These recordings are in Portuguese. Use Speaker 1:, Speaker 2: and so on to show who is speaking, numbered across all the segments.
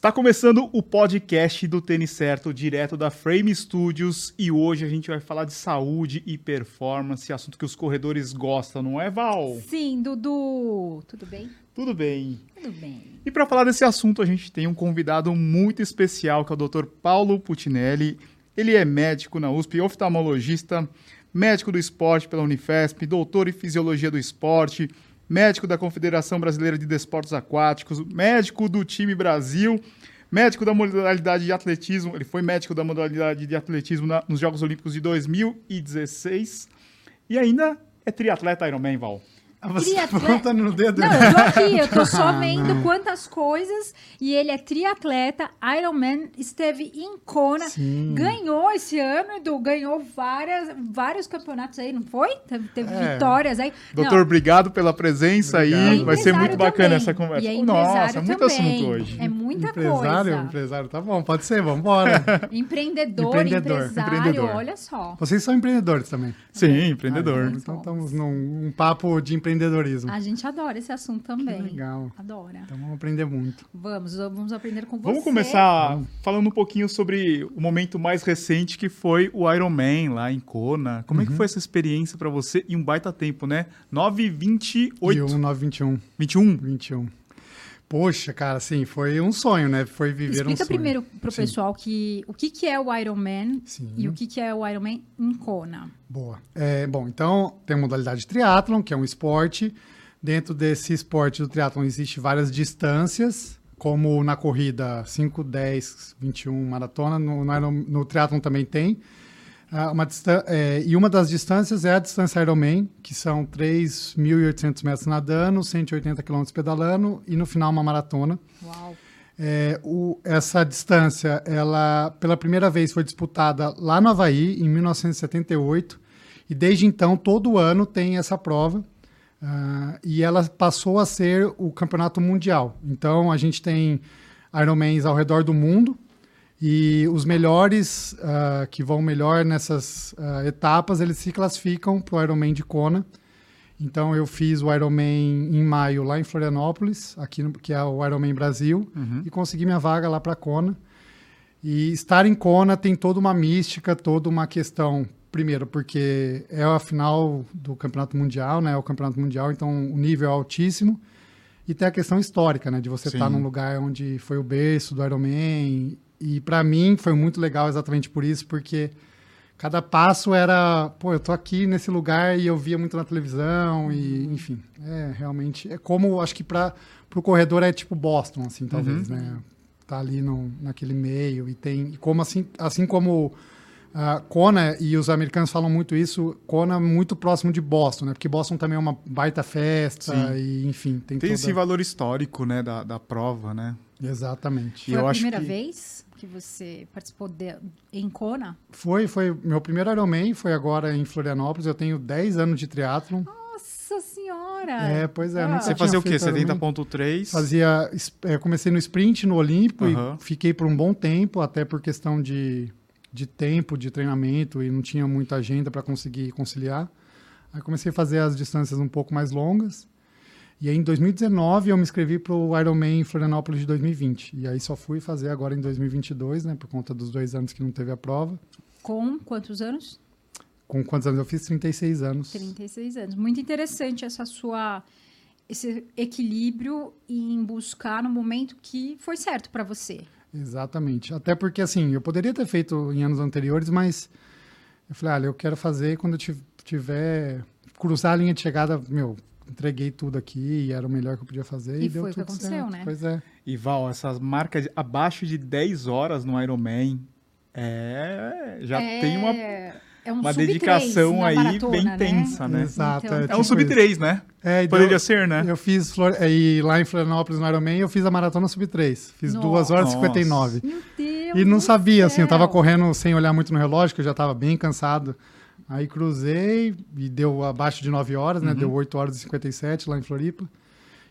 Speaker 1: Está começando o podcast do Tênis Certo, direto da Frame Studios, e hoje a gente vai falar de saúde e performance, assunto que os corredores gostam, não é, Val?
Speaker 2: Sim, Dudu. Tudo bem?
Speaker 1: Tudo bem.
Speaker 2: Tudo bem.
Speaker 1: E para falar desse assunto, a gente tem um convidado muito especial, que é o Dr. Paulo Putinelli. Ele é médico na USP, oftalmologista, médico do esporte pela Unifesp, doutor em fisiologia do esporte, médico da Confederação Brasileira de Desportos Aquáticos, médico do time Brasil, médico da modalidade de atletismo. Ele foi médico da modalidade de atletismo na, nos Jogos Olímpicos de 2016 e ainda é triatleta Ironman, Val.
Speaker 3: Ah, você tá
Speaker 2: Triatle-
Speaker 3: apontando no dedo?
Speaker 2: Não, eu tô aqui, eu tô só
Speaker 3: Ah,
Speaker 2: vendo
Speaker 3: não.
Speaker 2: quantas coisas. E ele é triatleta, Ironman, esteve em Kona,
Speaker 3: Sim.
Speaker 2: ganhou esse ano, Edu, ganhou várias, vários campeonatos aí, não foi? Teve, teve
Speaker 3: É.
Speaker 2: vitórias aí.
Speaker 1: Doutor,
Speaker 2: Não,
Speaker 1: obrigado pela presença aí.
Speaker 3: Obrigado.
Speaker 1: Vai ser muito bacana
Speaker 2: também.
Speaker 1: essa conversa.
Speaker 2: E é
Speaker 1: Nossa, muito
Speaker 2: também.
Speaker 1: assunto hoje.
Speaker 2: É muita
Speaker 3: empresário,
Speaker 2: coisa.
Speaker 3: empresário, tá bom, pode ser, vamos embora.
Speaker 2: Empreendedor,
Speaker 3: Empreendedor,
Speaker 2: empresário,
Speaker 1: empreendedor.
Speaker 2: olha só.
Speaker 3: Vocês são empreendedores também.
Speaker 1: Sim, empreendedor.
Speaker 3: Ah, então estamos num um papo de empreendedorismo.
Speaker 2: A gente adora esse assunto também.
Speaker 3: legal.
Speaker 2: Adora.
Speaker 3: Então vamos aprender muito.
Speaker 2: Vamos, vamos aprender com você.
Speaker 1: Vamos começar falando um pouquinho sobre o momento mais recente que foi o Ironman lá em Kona. Como é
Speaker 3: Uhum.
Speaker 1: que foi essa experiência pra você em um baita tempo, né? 9h28.
Speaker 3: E o 921,
Speaker 1: 21?
Speaker 3: 21. Poxa, cara, assim, foi um sonho, né? Foi viver um
Speaker 2: Explica
Speaker 3: sonho.
Speaker 2: primeiro pro
Speaker 3: Sim.
Speaker 2: pessoal que, o que, que é o Ironman
Speaker 3: Sim.
Speaker 2: e o que, que é o Ironman em Kona.
Speaker 3: Boa. É, bom, então tem a modalidade de triatlon, que é um esporte. Dentro desse esporte do triatlon existe várias distâncias, como na corrida 5, 10, 21 maratona, no, no, no triatlon também tem. Ah, uma é, e uma das distâncias é a distância Ironman, que são 3.800 metros nadando, 180 quilômetros pedalando e no final uma maratona.
Speaker 2: Uau.
Speaker 3: É, o- essa distância, ela pela primeira vez foi disputada lá no Havaí, em 1978, e desde então, todo ano tem essa prova, ah, e ela passou a ser o campeonato mundial. Então, a gente tem Ironmans ao redor do mundo, e os melhores, ah, que vão melhor nessas ah, etapas, eles se classificam para o Ironman de Kona. Então eu fiz o Ironman em maio lá em Florianópolis, aqui no, que é o Ironman Brasil,
Speaker 1: Uhum.
Speaker 3: e consegui minha vaga lá para Kona. E estar em Kona tem toda uma mística, toda uma questão. Primeiro, porque é a final do Campeonato Mundial, né? É o Campeonato Mundial, então o nível é altíssimo. E tem a questão histórica, né? De você
Speaker 1: Sim.
Speaker 3: estar num lugar onde foi o berço do Ironman. E para mim foi muito legal exatamente por isso, porque cada passo era, pô, eu tô aqui nesse lugar e eu via muito na televisão e, enfim, é realmente é como acho que para o corredor é tipo Boston, assim, talvez, né? Tá ali no, naquele meio e tem e como assim, assim como a Kona e os americanos falam muito isso, Kona é muito próximo de Boston, né? Porque Boston também é uma baita festa
Speaker 1: Sim.
Speaker 3: e enfim, tem,
Speaker 1: Tem
Speaker 3: toda...
Speaker 1: esse valor histórico, né, da, da prova, né?
Speaker 3: Exatamente.
Speaker 1: E
Speaker 2: Foi
Speaker 1: eu
Speaker 2: a
Speaker 1: acho
Speaker 2: primeira
Speaker 1: que-
Speaker 2: vez que você participou de, em Kona?
Speaker 3: Foi, foi meu primeiro Ironman, foi agora em Florianópolis. Eu tenho 10 anos de triatlon.
Speaker 2: Nossa senhora!
Speaker 3: É, pois é,
Speaker 2: Ah.
Speaker 1: Você fazia o quê?
Speaker 3: feito Ironman.
Speaker 1: 70.3?
Speaker 3: Fazia, é, comecei no sprint no Olímpico e fiquei por um bom tempo, até por questão de, de tempo, de treinamento e não tinha muita agenda para conseguir conciliar. Aí comecei a fazer as distâncias um pouco mais longas. E aí em 2019 eu me inscrevi para o Ironman em Florianópolis de 2020. E aí só fui fazer agora em 2022, né, por conta dos dois anos que não teve a prova.
Speaker 2: Com quantos anos?
Speaker 3: Com quantos anos eu fiz? 36 anos.
Speaker 2: 36 anos. Muito interessante essa sua esse equilíbrio em buscar no momento que foi certo para você.
Speaker 3: Exatamente. Até porque, assim, eu poderia ter feito em anos anteriores, mas eu falei, olha, eu quero fazer quando eu ti- tiver. cruzar a linha de chegada, meu, entreguei tudo aqui e era o melhor que eu podia fazer.
Speaker 2: E
Speaker 3: E, deu
Speaker 2: foi o que
Speaker 3: tudo
Speaker 2: aconteceu,
Speaker 3: certo.
Speaker 2: né?
Speaker 3: Pois é.
Speaker 1: E Val, essas marcas de- abaixo de 10 horas no Ironman, é, já
Speaker 2: é,
Speaker 1: tem uma,
Speaker 2: é um
Speaker 1: uma dedicação aí
Speaker 2: maratona,
Speaker 1: bem
Speaker 2: né?
Speaker 1: tensa, né?
Speaker 3: Exato.
Speaker 2: Então,
Speaker 3: é,
Speaker 1: É
Speaker 3: tipo
Speaker 1: um sub 3, né?
Speaker 3: É, e deu-
Speaker 1: Poderia ser, né?
Speaker 3: Eu fiz Flor... é, e lá em Florianópolis, no Ironman, eu fiz a maratona sub 3. Fiz
Speaker 2: Nossa.
Speaker 3: 2 horas e
Speaker 1: Nossa.
Speaker 3: 59.
Speaker 2: Meu Deus
Speaker 3: E não sabia, assim, eu tava
Speaker 2: céu.
Speaker 3: correndo sem olhar muito no relógio, que eu já tava bem cansado. Aí cruzei e deu abaixo de 9 horas, né?
Speaker 1: Uhum.
Speaker 3: Deu 8 horas e 57 lá em Floripa.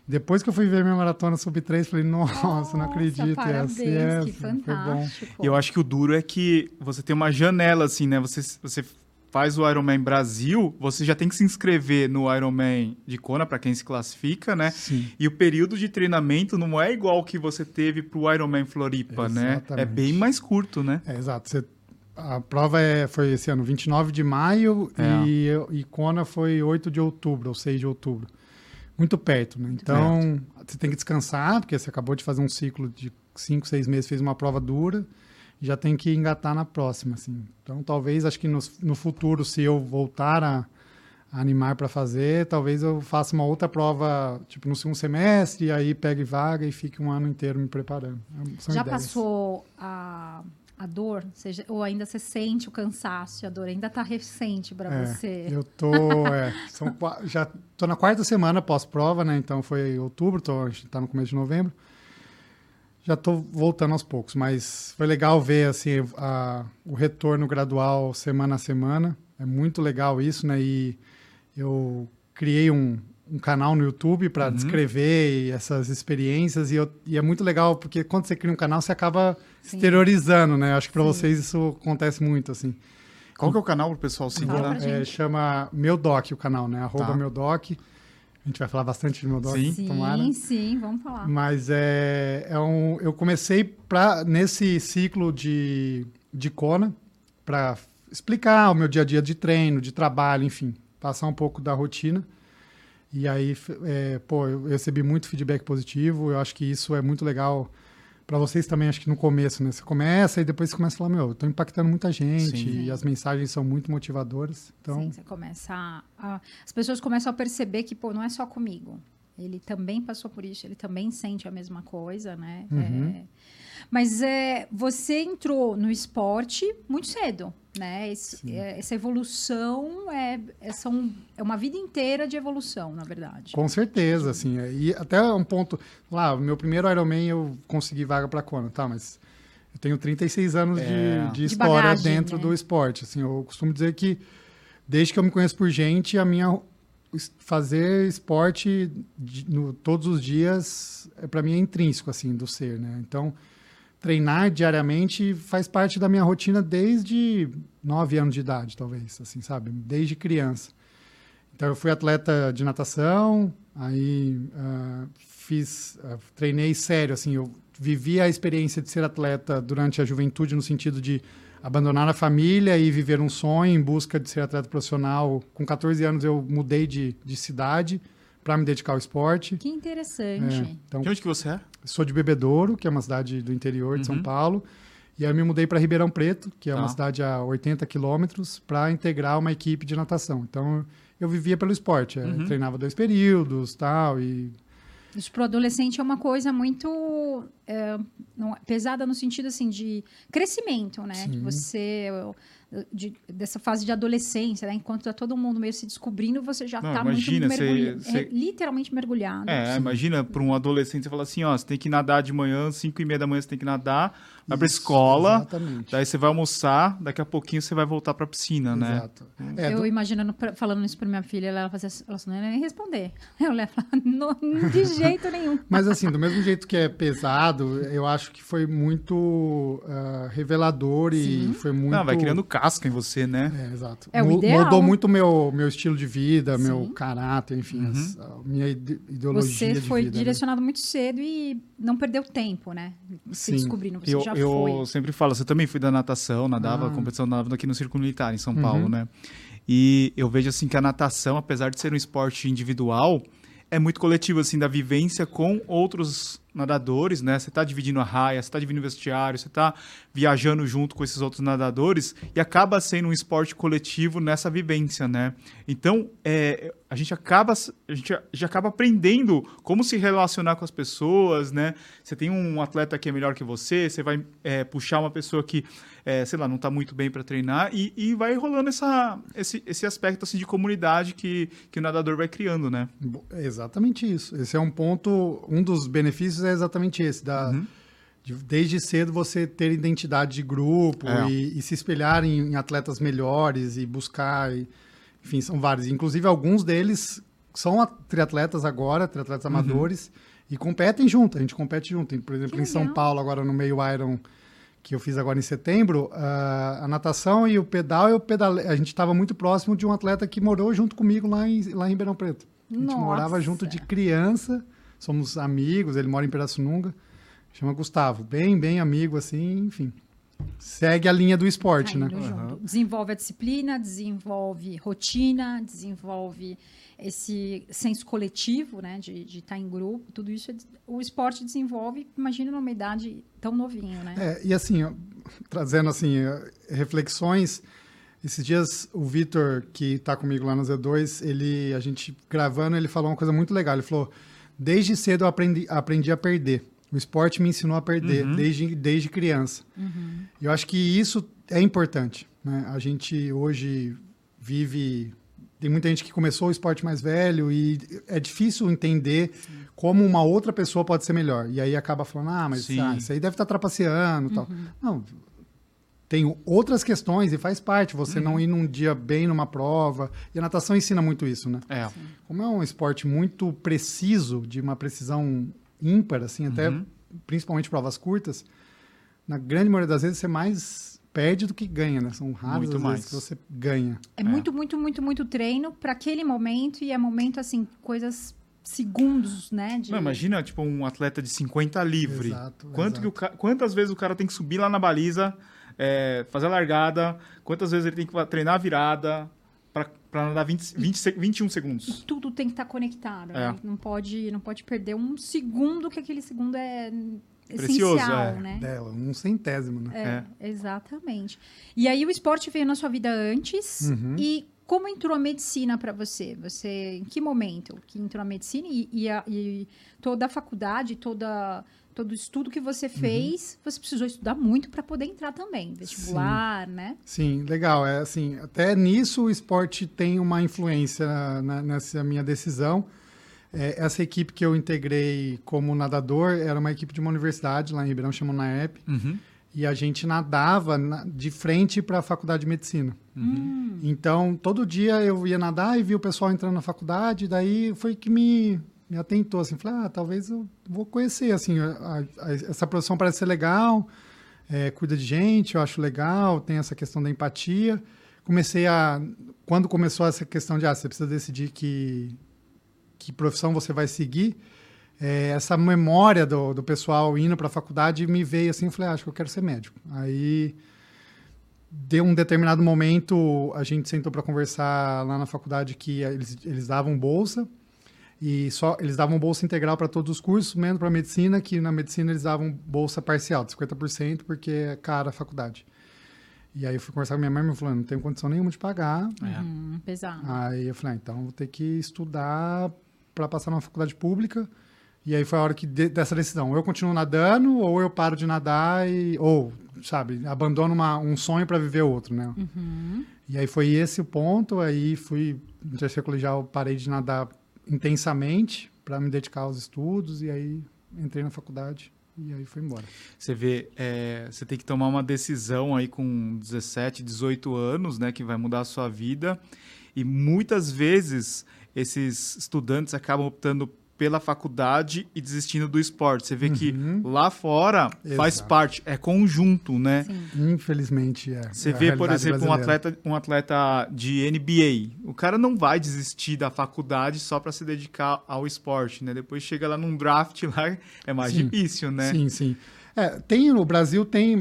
Speaker 3: Depois que eu fui ver minha maratona sub 3, falei, nossa, não acredito.
Speaker 2: Parabéns,
Speaker 3: essa, essa,
Speaker 2: que
Speaker 3: foi bom.
Speaker 2: fantástico.
Speaker 1: E eu acho que o duro é que você tem uma janela, assim, né? Você, você faz o Ironman Brasil, você já tem que se inscrever no Ironman de Kona para quem se classifica, né?
Speaker 3: Sim.
Speaker 1: E o período de treinamento não é igual que você teve pro Ironman Floripa, né? É
Speaker 3: Exatamente.
Speaker 1: bem mais curto, né?
Speaker 3: É, exato. Você- a prova é, foi esse ano, 29 de maio,
Speaker 1: É.
Speaker 3: e, e Kona foi 8 de outubro, ou 6 de outubro. Muito perto, né? Então, você tem que descansar, porque você acabou de fazer um ciclo de 5, 6 meses, fez uma prova dura, e já tem que engatar na próxima, assim. Então, talvez, acho que no, no futuro, se eu voltar a, a animar para fazer, talvez eu faça uma outra prova, tipo, no segundo semestre, e aí pegue vaga e fique um ano inteiro me preparando. São
Speaker 2: Já
Speaker 3: ideias.
Speaker 2: passou a, a dor? Seja, ou ainda você sente o cansaço a dor? Ainda tá recente para
Speaker 3: É,
Speaker 2: você?
Speaker 3: Eu tô. é, são já tô na quarta semana pós-prova, né? Então foi outubro, tô, a gente tá no começo de novembro. Já tô voltando aos poucos, mas foi legal ver assim, a- o retorno gradual semana a semana. É muito legal isso, né? E eu criei um, um canal no YouTube para
Speaker 1: Uhum.
Speaker 3: descrever essas experiências e, eu- e é muito legal porque quando você cria um canal você acaba
Speaker 2: Sim.
Speaker 3: exteriorizando, né? Acho que para
Speaker 2: Sim.
Speaker 3: vocês isso acontece muito assim.
Speaker 1: Qual que é o canal pro pessoal seguir lá?
Speaker 3: É, chama Meu Doc o canal, né? Arroba
Speaker 1: Tá.
Speaker 3: Meu Doc. A gente vai falar bastante de Meu Doc,
Speaker 1: Sim.
Speaker 2: Sim,
Speaker 3: tomara.
Speaker 2: sim, vamos falar.
Speaker 3: Mas é, é um, eu comecei pra, nesse ciclo de, de Kona para explicar o meu dia a dia de treino, de trabalho, enfim, passar um pouco da rotina. E aí, é, pô, eu recebi muito feedback positivo. Eu acho que isso é muito legal para vocês também, acho que no começo, né? Você começa e depois você começa a falar, meu, eu tô impactando muita gente
Speaker 1: Sim.
Speaker 3: e as mensagens são muito motivadoras. Então,
Speaker 2: Sim, você começa a, a- As pessoas começam a perceber que, pô, não é só comigo. Ele também passou por isso, ele também sente a mesma coisa, né?
Speaker 3: Uhum.
Speaker 2: É, mas é, você entrou no esporte muito cedo, né? Esse- é, essa evolução é, é, são, é uma vida inteira de evolução, na verdade.
Speaker 3: Com certeza, assim. é, E até um ponto. Lá, o meu primeiro Ironman eu consegui vaga para Kona, tá? Mas eu tenho 36 anos
Speaker 1: É.
Speaker 3: de, de
Speaker 2: De
Speaker 3: história
Speaker 2: bagagem,
Speaker 3: dentro
Speaker 2: né?
Speaker 3: do esporte. Assim, eu costumo dizer que desde que eu me conheço por gente, a minha fazer esporte de- no, todos os dias é para mim é intrínseco assim do ser, né? Então treinar diariamente faz parte da minha rotina desde nove anos de idade, talvez, assim, sabe? Desde criança. Então eu fui atleta de natação, aí ah, fiz, ah, treinei sério, assim, eu vivi a experiência de ser atleta durante a juventude no sentido de abandonar a família e viver um sonho em busca de ser atleta profissional. Com 14 anos eu mudei de, de cidade para me dedicar ao esporte.
Speaker 2: Que interessante.
Speaker 3: É, então
Speaker 1: De onde que você é?
Speaker 3: Sou de Bebedouro, que é uma cidade do interior de
Speaker 1: Uhum.
Speaker 3: São Paulo. E aí eu me mudei para Ribeirão Preto, que é
Speaker 1: Tá.
Speaker 3: uma cidade a 80 quilômetros, para integrar uma equipe de natação. Então eu vivia pelo esporte, é,
Speaker 1: Uhum.
Speaker 3: treinava dois períodos, tal, e
Speaker 2: Isso para o adolescente é uma coisa muito é, não- pesada no sentido assim de crescimento, né?
Speaker 3: Sim.
Speaker 2: De você de- dessa fase de adolescência, né? Enquanto tá todo mundo meio se descobrindo, você já
Speaker 1: Não,
Speaker 2: tá
Speaker 1: imagina,
Speaker 2: muito
Speaker 1: você-
Speaker 2: mergulhado,
Speaker 1: você-
Speaker 2: literalmente mergulhado.
Speaker 1: É, imagina para um adolescente você fala assim, ó, você tem que nadar de manhã, 5 e meia da manhã você tem que nadar, vai pra escola,
Speaker 3: Exatamente.
Speaker 1: daí você vai almoçar, daqui a pouquinho você vai voltar pra piscina, né?
Speaker 3: Exato. É,
Speaker 2: eu
Speaker 3: do-
Speaker 2: imaginando, pra- falando isso pra minha filha, ela fazia, ela assim, não ia nem responder. Eu ia falar, "Não, de jeito nenhum.
Speaker 3: Mas assim, do mesmo jeito que é pesado, eu acho que foi muito ah, revelador e
Speaker 2: Sim.
Speaker 3: foi muito.
Speaker 1: Não, vai criando casca em você, né?
Speaker 3: É, exato.
Speaker 2: É o ideal.
Speaker 3: Mudou muito meu meu estilo de vida, meu caráter, enfim,
Speaker 1: Uhum.
Speaker 3: as- minha ide- ideologia
Speaker 2: Você
Speaker 3: de
Speaker 2: foi
Speaker 3: vida. né?
Speaker 2: direcionado muito cedo e não perdeu tempo, né? Se
Speaker 3: Sim.
Speaker 2: descobrindo, você
Speaker 1: Eu,
Speaker 2: já
Speaker 1: eu
Speaker 2: foi.
Speaker 1: sempre falo, você também fui da natação, nadava,
Speaker 3: Ah.
Speaker 1: competição nadava aqui no Círculo Militar, em São
Speaker 3: Uhum.
Speaker 1: Paulo, né? E eu vejo assim que a natação, apesar de ser um esporte individual, é muito coletivo, assim, da vivência com outros nadadores, né? Você tá dividindo a raia, você tá dividindo o vestiário, você tá viajando junto com esses outros nadadores e acaba sendo um esporte coletivo nessa vivência, né? Então, é, a gente acaba a gente já acaba aprendendo como se relacionar com as pessoas, né? Você tem um atleta que é melhor que você, você vai é, puxar uma pessoa que, é, sei lá, não tá muito bem para treinar e, e vai rolando essa, esse, esse aspecto assim de comunidade que, que o nadador vai criando, né?
Speaker 3: É Exatamente isso. Esse é um ponto, um dos benefícios é exatamente esse, da,
Speaker 1: Uhum.
Speaker 3: de, desde cedo você ter identidade de grupo
Speaker 1: É.
Speaker 3: e, e se espelhar em, em atletas melhores e buscar, e- enfim, são vários. Inclusive alguns deles são triatletas agora, triatletas amadores, e competem junto, a gente compete junto. Por exemplo,
Speaker 2: Que
Speaker 3: em São
Speaker 2: legal.
Speaker 3: Paulo, agora no meio Iron, que eu fiz agora em setembro, a, natação e o pedal, eu pedale, a gente estava muito próximo de um atleta que morou junto comigo lá em, lá em Ribeirão Preto. A gente
Speaker 2: Nossa.
Speaker 3: morava junto de criança, somos amigos, ele mora em Pirassununga, chama Gustavo, bem, bem amigo, assim, enfim. Segue a linha do esporte,
Speaker 2: Tá
Speaker 3: né?
Speaker 2: junto. Desenvolve a disciplina, desenvolve rotina, desenvolve esse senso coletivo, né? De estar em grupo, tudo isso é o esporte desenvolve, imagina numa idade tão novinho, né?
Speaker 3: É, e assim, ó, trazendo assim, eh, reflexões, esses dias o Vitor, que está comigo lá no Z2, ele, a gente gravando, ele falou uma coisa muito legal. Ele falou: desde cedo eu aprendi, aprendi a perder. O esporte me ensinou a perder,
Speaker 1: Uhum.
Speaker 3: desde, desde criança. E eu acho que isso é importante. Né? A gente hoje vive. Tem muita gente que começou o esporte mais velho e é difícil entender como uma outra pessoa pode ser melhor. E aí acaba falando, ah, mas
Speaker 1: Sim.
Speaker 3: ah, isso aí deve estar trapaceando e tal. Não, tem outras questões e faz parte você não ir num dia bem numa prova. E a natação ensina muito isso, né?
Speaker 1: É.
Speaker 3: Como é um esporte muito preciso, de uma precisão ímpar, assim, até
Speaker 1: Uhum.
Speaker 3: principalmente provas curtas, na grande maioria das vezes você mais perde do que ganha, né? São raras
Speaker 1: Muito
Speaker 3: as
Speaker 1: mais.
Speaker 3: vezes que você ganha.
Speaker 2: É, muito, muito, muito, muito treino para aquele momento e é momento assim, coisas segundos, né? De...
Speaker 1: Não, imagina, tipo, um atleta de 50 livre.
Speaker 3: Exato,
Speaker 1: Quanto
Speaker 3: exato.
Speaker 1: Que o ca- Quantas vezes o cara tem que subir lá na baliza, é, fazer a largada, quantas vezes ele tem que treinar a virada pra nadar 20, 20, se- 21 segundos.
Speaker 2: tudo tem que estar conectado.
Speaker 1: É.
Speaker 2: né? Não pode, não pode perder um segundo que aquele segundo é
Speaker 1: Precioso,
Speaker 2: essencial,
Speaker 1: é.
Speaker 2: né?
Speaker 3: Dela, um centésimo, né?
Speaker 2: É, exatamente. E aí o esporte veio na sua vida antes
Speaker 3: Uhum.
Speaker 2: e como entrou a medicina para você? Você em que momento que entrou a medicina e, e, a- e toda a faculdade, toda todo o estudo que você fez, você precisou estudar muito para poder entrar também, vestibular, né?
Speaker 3: Sim, legal. É assim, até nisso o esporte tem uma influência na- nessa minha decisão. É, essa equipe que eu integrei como nadador era uma equipe de uma universidade lá em Ribeirão, chamou NAEP,
Speaker 1: Uhum.
Speaker 3: e a gente nadava na- de frente para a faculdade de medicina. Então, todo dia eu ia nadar e via o pessoal entrando na faculdade, daí foi que me, me atentou, assim, falei, ah, talvez eu vou conhecer, assim, a- a- essa profissão parece ser legal, é, cuida de gente, eu acho legal, tem essa questão da empatia. Comecei a, quando começou essa questão de, ah, você precisa decidir que, que profissão você vai seguir, é, essa memória do, do pessoal indo para a faculdade me veio assim, falei, ah, acho que eu quero ser médico. Aí deu um determinado momento, a gente sentou para conversar lá na faculdade que eles, eles davam bolsa e só eles davam bolsa integral para todos os cursos, menos para medicina, que na medicina eles davam bolsa parcial, de 50%, porque é cara a faculdade. E aí eu fui conversar com minha mãe e me falou, não tenho condição nenhuma de pagar.
Speaker 1: É.
Speaker 2: Hum, pesado.
Speaker 3: Aí eu falei, ah, então vou ter que estudar para passar numa faculdade pública. E aí foi a hora que de- dessa decisão, ou eu continuo nadando ou eu paro de nadar e ou, sabe, abandono uma- um sonho para viver outro, né?
Speaker 2: Uhum.
Speaker 3: E aí foi esse o ponto, aí fui no terceiro colegial, parei de nadar intensamente para me dedicar aos estudos e aí entrei na faculdade e aí fui embora.
Speaker 1: Você vê, é, você tem que tomar uma decisão aí com 17, 18 anos, né, que vai mudar a sua vida. E muitas vezes esses estudantes acabam optando pela faculdade e desistindo do esporte. Você vê que lá fora faz
Speaker 3: Exato.
Speaker 1: parte, é conjunto, né?
Speaker 2: Sim.
Speaker 3: Infelizmente é.
Speaker 1: Você
Speaker 3: é
Speaker 1: vê, por exemplo, um atleta, um atleta de NBA. O cara não vai desistir da faculdade só para se dedicar ao esporte, né? Depois chega lá num draft lá, é mais
Speaker 3: Sim.
Speaker 1: difícil, né?
Speaker 3: Sim, sim. É, tem no Brasil tem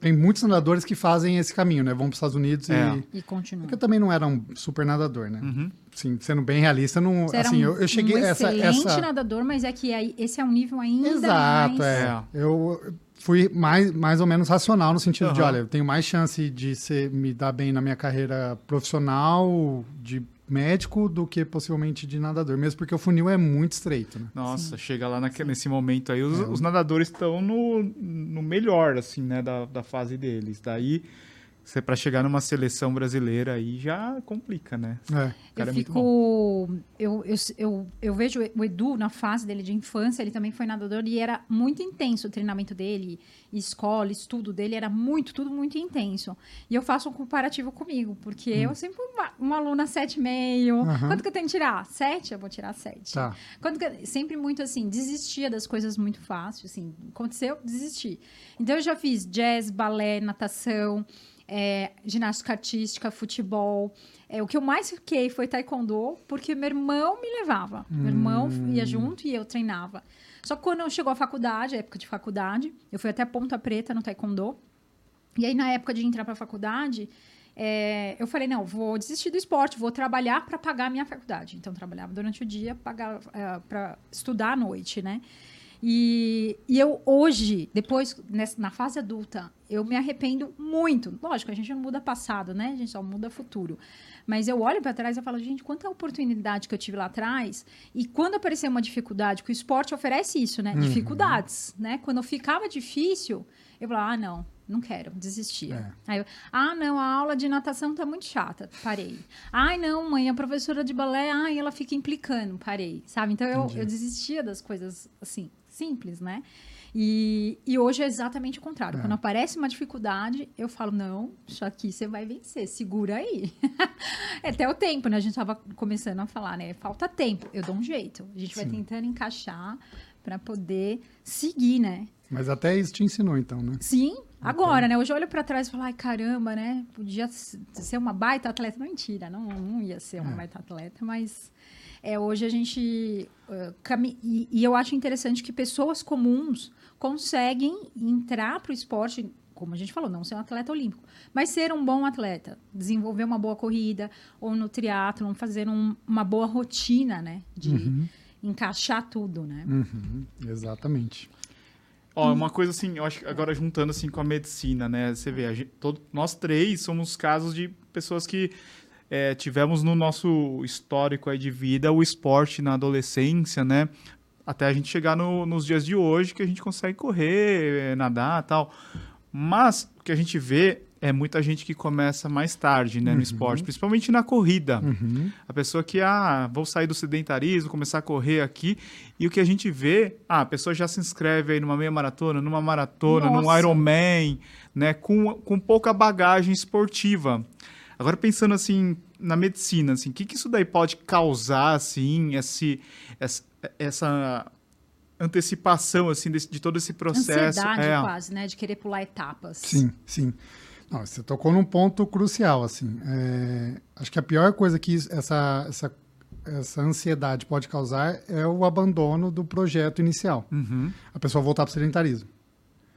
Speaker 3: tem muitos nadadores que fazem esse caminho, né? Vão para os Estados Unidos
Speaker 1: É.
Speaker 3: e
Speaker 2: E continua.
Speaker 3: porque eu também não era um super nadador, né?
Speaker 1: Uhum.
Speaker 3: Sim, sendo bem realista, não,
Speaker 2: Você era
Speaker 3: assim,
Speaker 2: um,
Speaker 3: eu, eu cheguei
Speaker 2: um
Speaker 3: essa
Speaker 2: excelente
Speaker 3: essa
Speaker 2: nadador, mas é que aí, esse é um nível ainda
Speaker 3: Exato,
Speaker 2: mais...
Speaker 3: é. Eu fui mais, mais ou menos racional no sentido de,
Speaker 1: Aham.
Speaker 3: olha, eu tenho mais chance de ser, me dar bem na minha carreira profissional, de médico, do que possivelmente de nadador, mesmo porque o funil é muito estreito, né?
Speaker 1: Nossa, chega lá naque- nesse momento aí, os,
Speaker 3: É.
Speaker 1: os nadadores estão no, no melhor, assim, né, da, da fase deles. Daí Você para chegar numa seleção brasileira aí já complica, né?
Speaker 3: É.
Speaker 1: O cara
Speaker 2: eu
Speaker 1: é muito
Speaker 2: fico. Eu, eu, eu, eu vejo o Edu na fase dele de infância, ele também foi nadador e era muito intenso o treinamento dele, escola, estudo dele, era muito, tudo muito intenso. E eu faço um comparativo comigo, porque eu sempre fui uma, uma aluna 7,5.
Speaker 3: Aham.
Speaker 2: Quanto que eu tenho que tirar? 7? Eu vou tirar 7.
Speaker 3: Tá.
Speaker 2: Quando que eu- sempre muito assim, desistia das coisas muito fácil, assim, aconteceu, desisti. Então eu já fiz jazz, balé, natação, é, ginástica artística, futebol. É, o que eu mais fiquei foi taekwondo, porque meu irmão me levava. Meu irmão ia junto e eu treinava. Só que quando chegou a faculdade, a época de faculdade, eu fui até Ponta Preta no taekwondo. E aí, na época de entrar para a faculdade, é, eu falei, não, vou desistir do esporte, vou trabalhar para pagar a minha faculdade. Então, trabalhava durante o dia, para estudar à noite, né? E, e eu hoje, depois, nessa- na fase adulta, eu me arrependo muito. Lógico, a gente não muda passado, né? A gente só muda futuro. Mas eu olho para trás e falo, gente, quanta oportunidade que eu tive lá atrás. E quando aparecer uma dificuldade, que o esporte oferece isso, né? Dificuldades, né? Quando ficava difícil, eu falava, ah, não, não quero, desistia. Aí eu, ah, não, a aula de natação tá muito chata, parei. Ai, não, mãe, a professora de balé, ai, ela fica implicando, parei, sabe? Então eu, eu desistia das coisas, assim, simples, né? E, e hoje é exatamente o contrário. Quando aparece uma dificuldade, eu falo, não, isso aqui você vai vencer, segura aí. é até o tempo, né? A gente tava começando a falar, né? Falta tempo, eu dou um jeito. A gente vai
Speaker 3: Sim.
Speaker 2: tentando encaixar para poder seguir, né?
Speaker 3: Mas até isso te ensinou, então, né?
Speaker 2: Sim, agora, né? Hoje eu olho pra trás e falo, ai, caramba, né? Podia ser uma baita atleta. Mentira, não, não ia ser uma
Speaker 3: É.
Speaker 2: baita atleta, mas é, hoje a gente. cami- e, e eu acho interessante que pessoas comuns conseguem entrar pro esporte. Como a gente falou, não ser um atleta olímpico, mas ser um bom atleta, desenvolver uma boa corrida, ou no triatlon, fazer um- uma boa rotina, né? De encaixar tudo, né?
Speaker 3: Uhum, exatamente.
Speaker 1: Ó, uma coisa assim, eu acho que agora juntando assim com a medicina, né? Você vê, a gente- todo- nós três somos casos de pessoas que é, tivemos no nosso histórico aí de vida o esporte na adolescência, né? Até a gente chegar no- nos dias de hoje que a gente consegue correr, é, nadar tal. Mas o que a gente vê é muita gente que começa mais tarde, né, no esporte, principalmente na corrida.
Speaker 3: Uhum.
Speaker 1: A pessoa que, ah, vou sair do sedentarismo, começar a correr aqui. E o que a gente vê, ah, a pessoa já se inscreve aí numa meia maratona, numa maratona, num
Speaker 2: Nossa.
Speaker 1: Ironman, né? Com, com pouca bagagem esportiva. Agora, pensando assim, na medicina, assim, o que, que isso daí pode causar, assim, esse, essa, essa antecipação, assim, desse- de todo esse processo?
Speaker 2: Ansiedade
Speaker 1: É.
Speaker 2: quase, né? De querer pular etapas.
Speaker 3: Sim, sim. Não, você tocou num ponto crucial, assim. É, acho que a pior coisa que isso- essa, essa, essa ansiedade pode causar é o abandono do projeto inicial.
Speaker 1: Uhum.
Speaker 3: A pessoa voltar para o sedentarismo.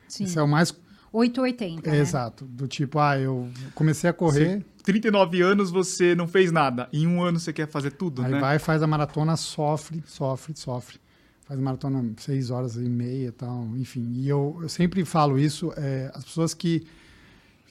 Speaker 2: Sim.
Speaker 3: Isso é o mais
Speaker 2: 880.
Speaker 3: é,
Speaker 2: né?
Speaker 3: exato. Do tipo, ah, eu comecei a correr,
Speaker 1: 39 anos você não fez nada. Em um ano você quer fazer tudo,
Speaker 3: aí
Speaker 1: né?
Speaker 3: vai, faz a maratona, sofre, sofre, sofre. Faz a maratona seis horas e meia e tal, enfim. E eu, eu sempre falo isso, é, as pessoas que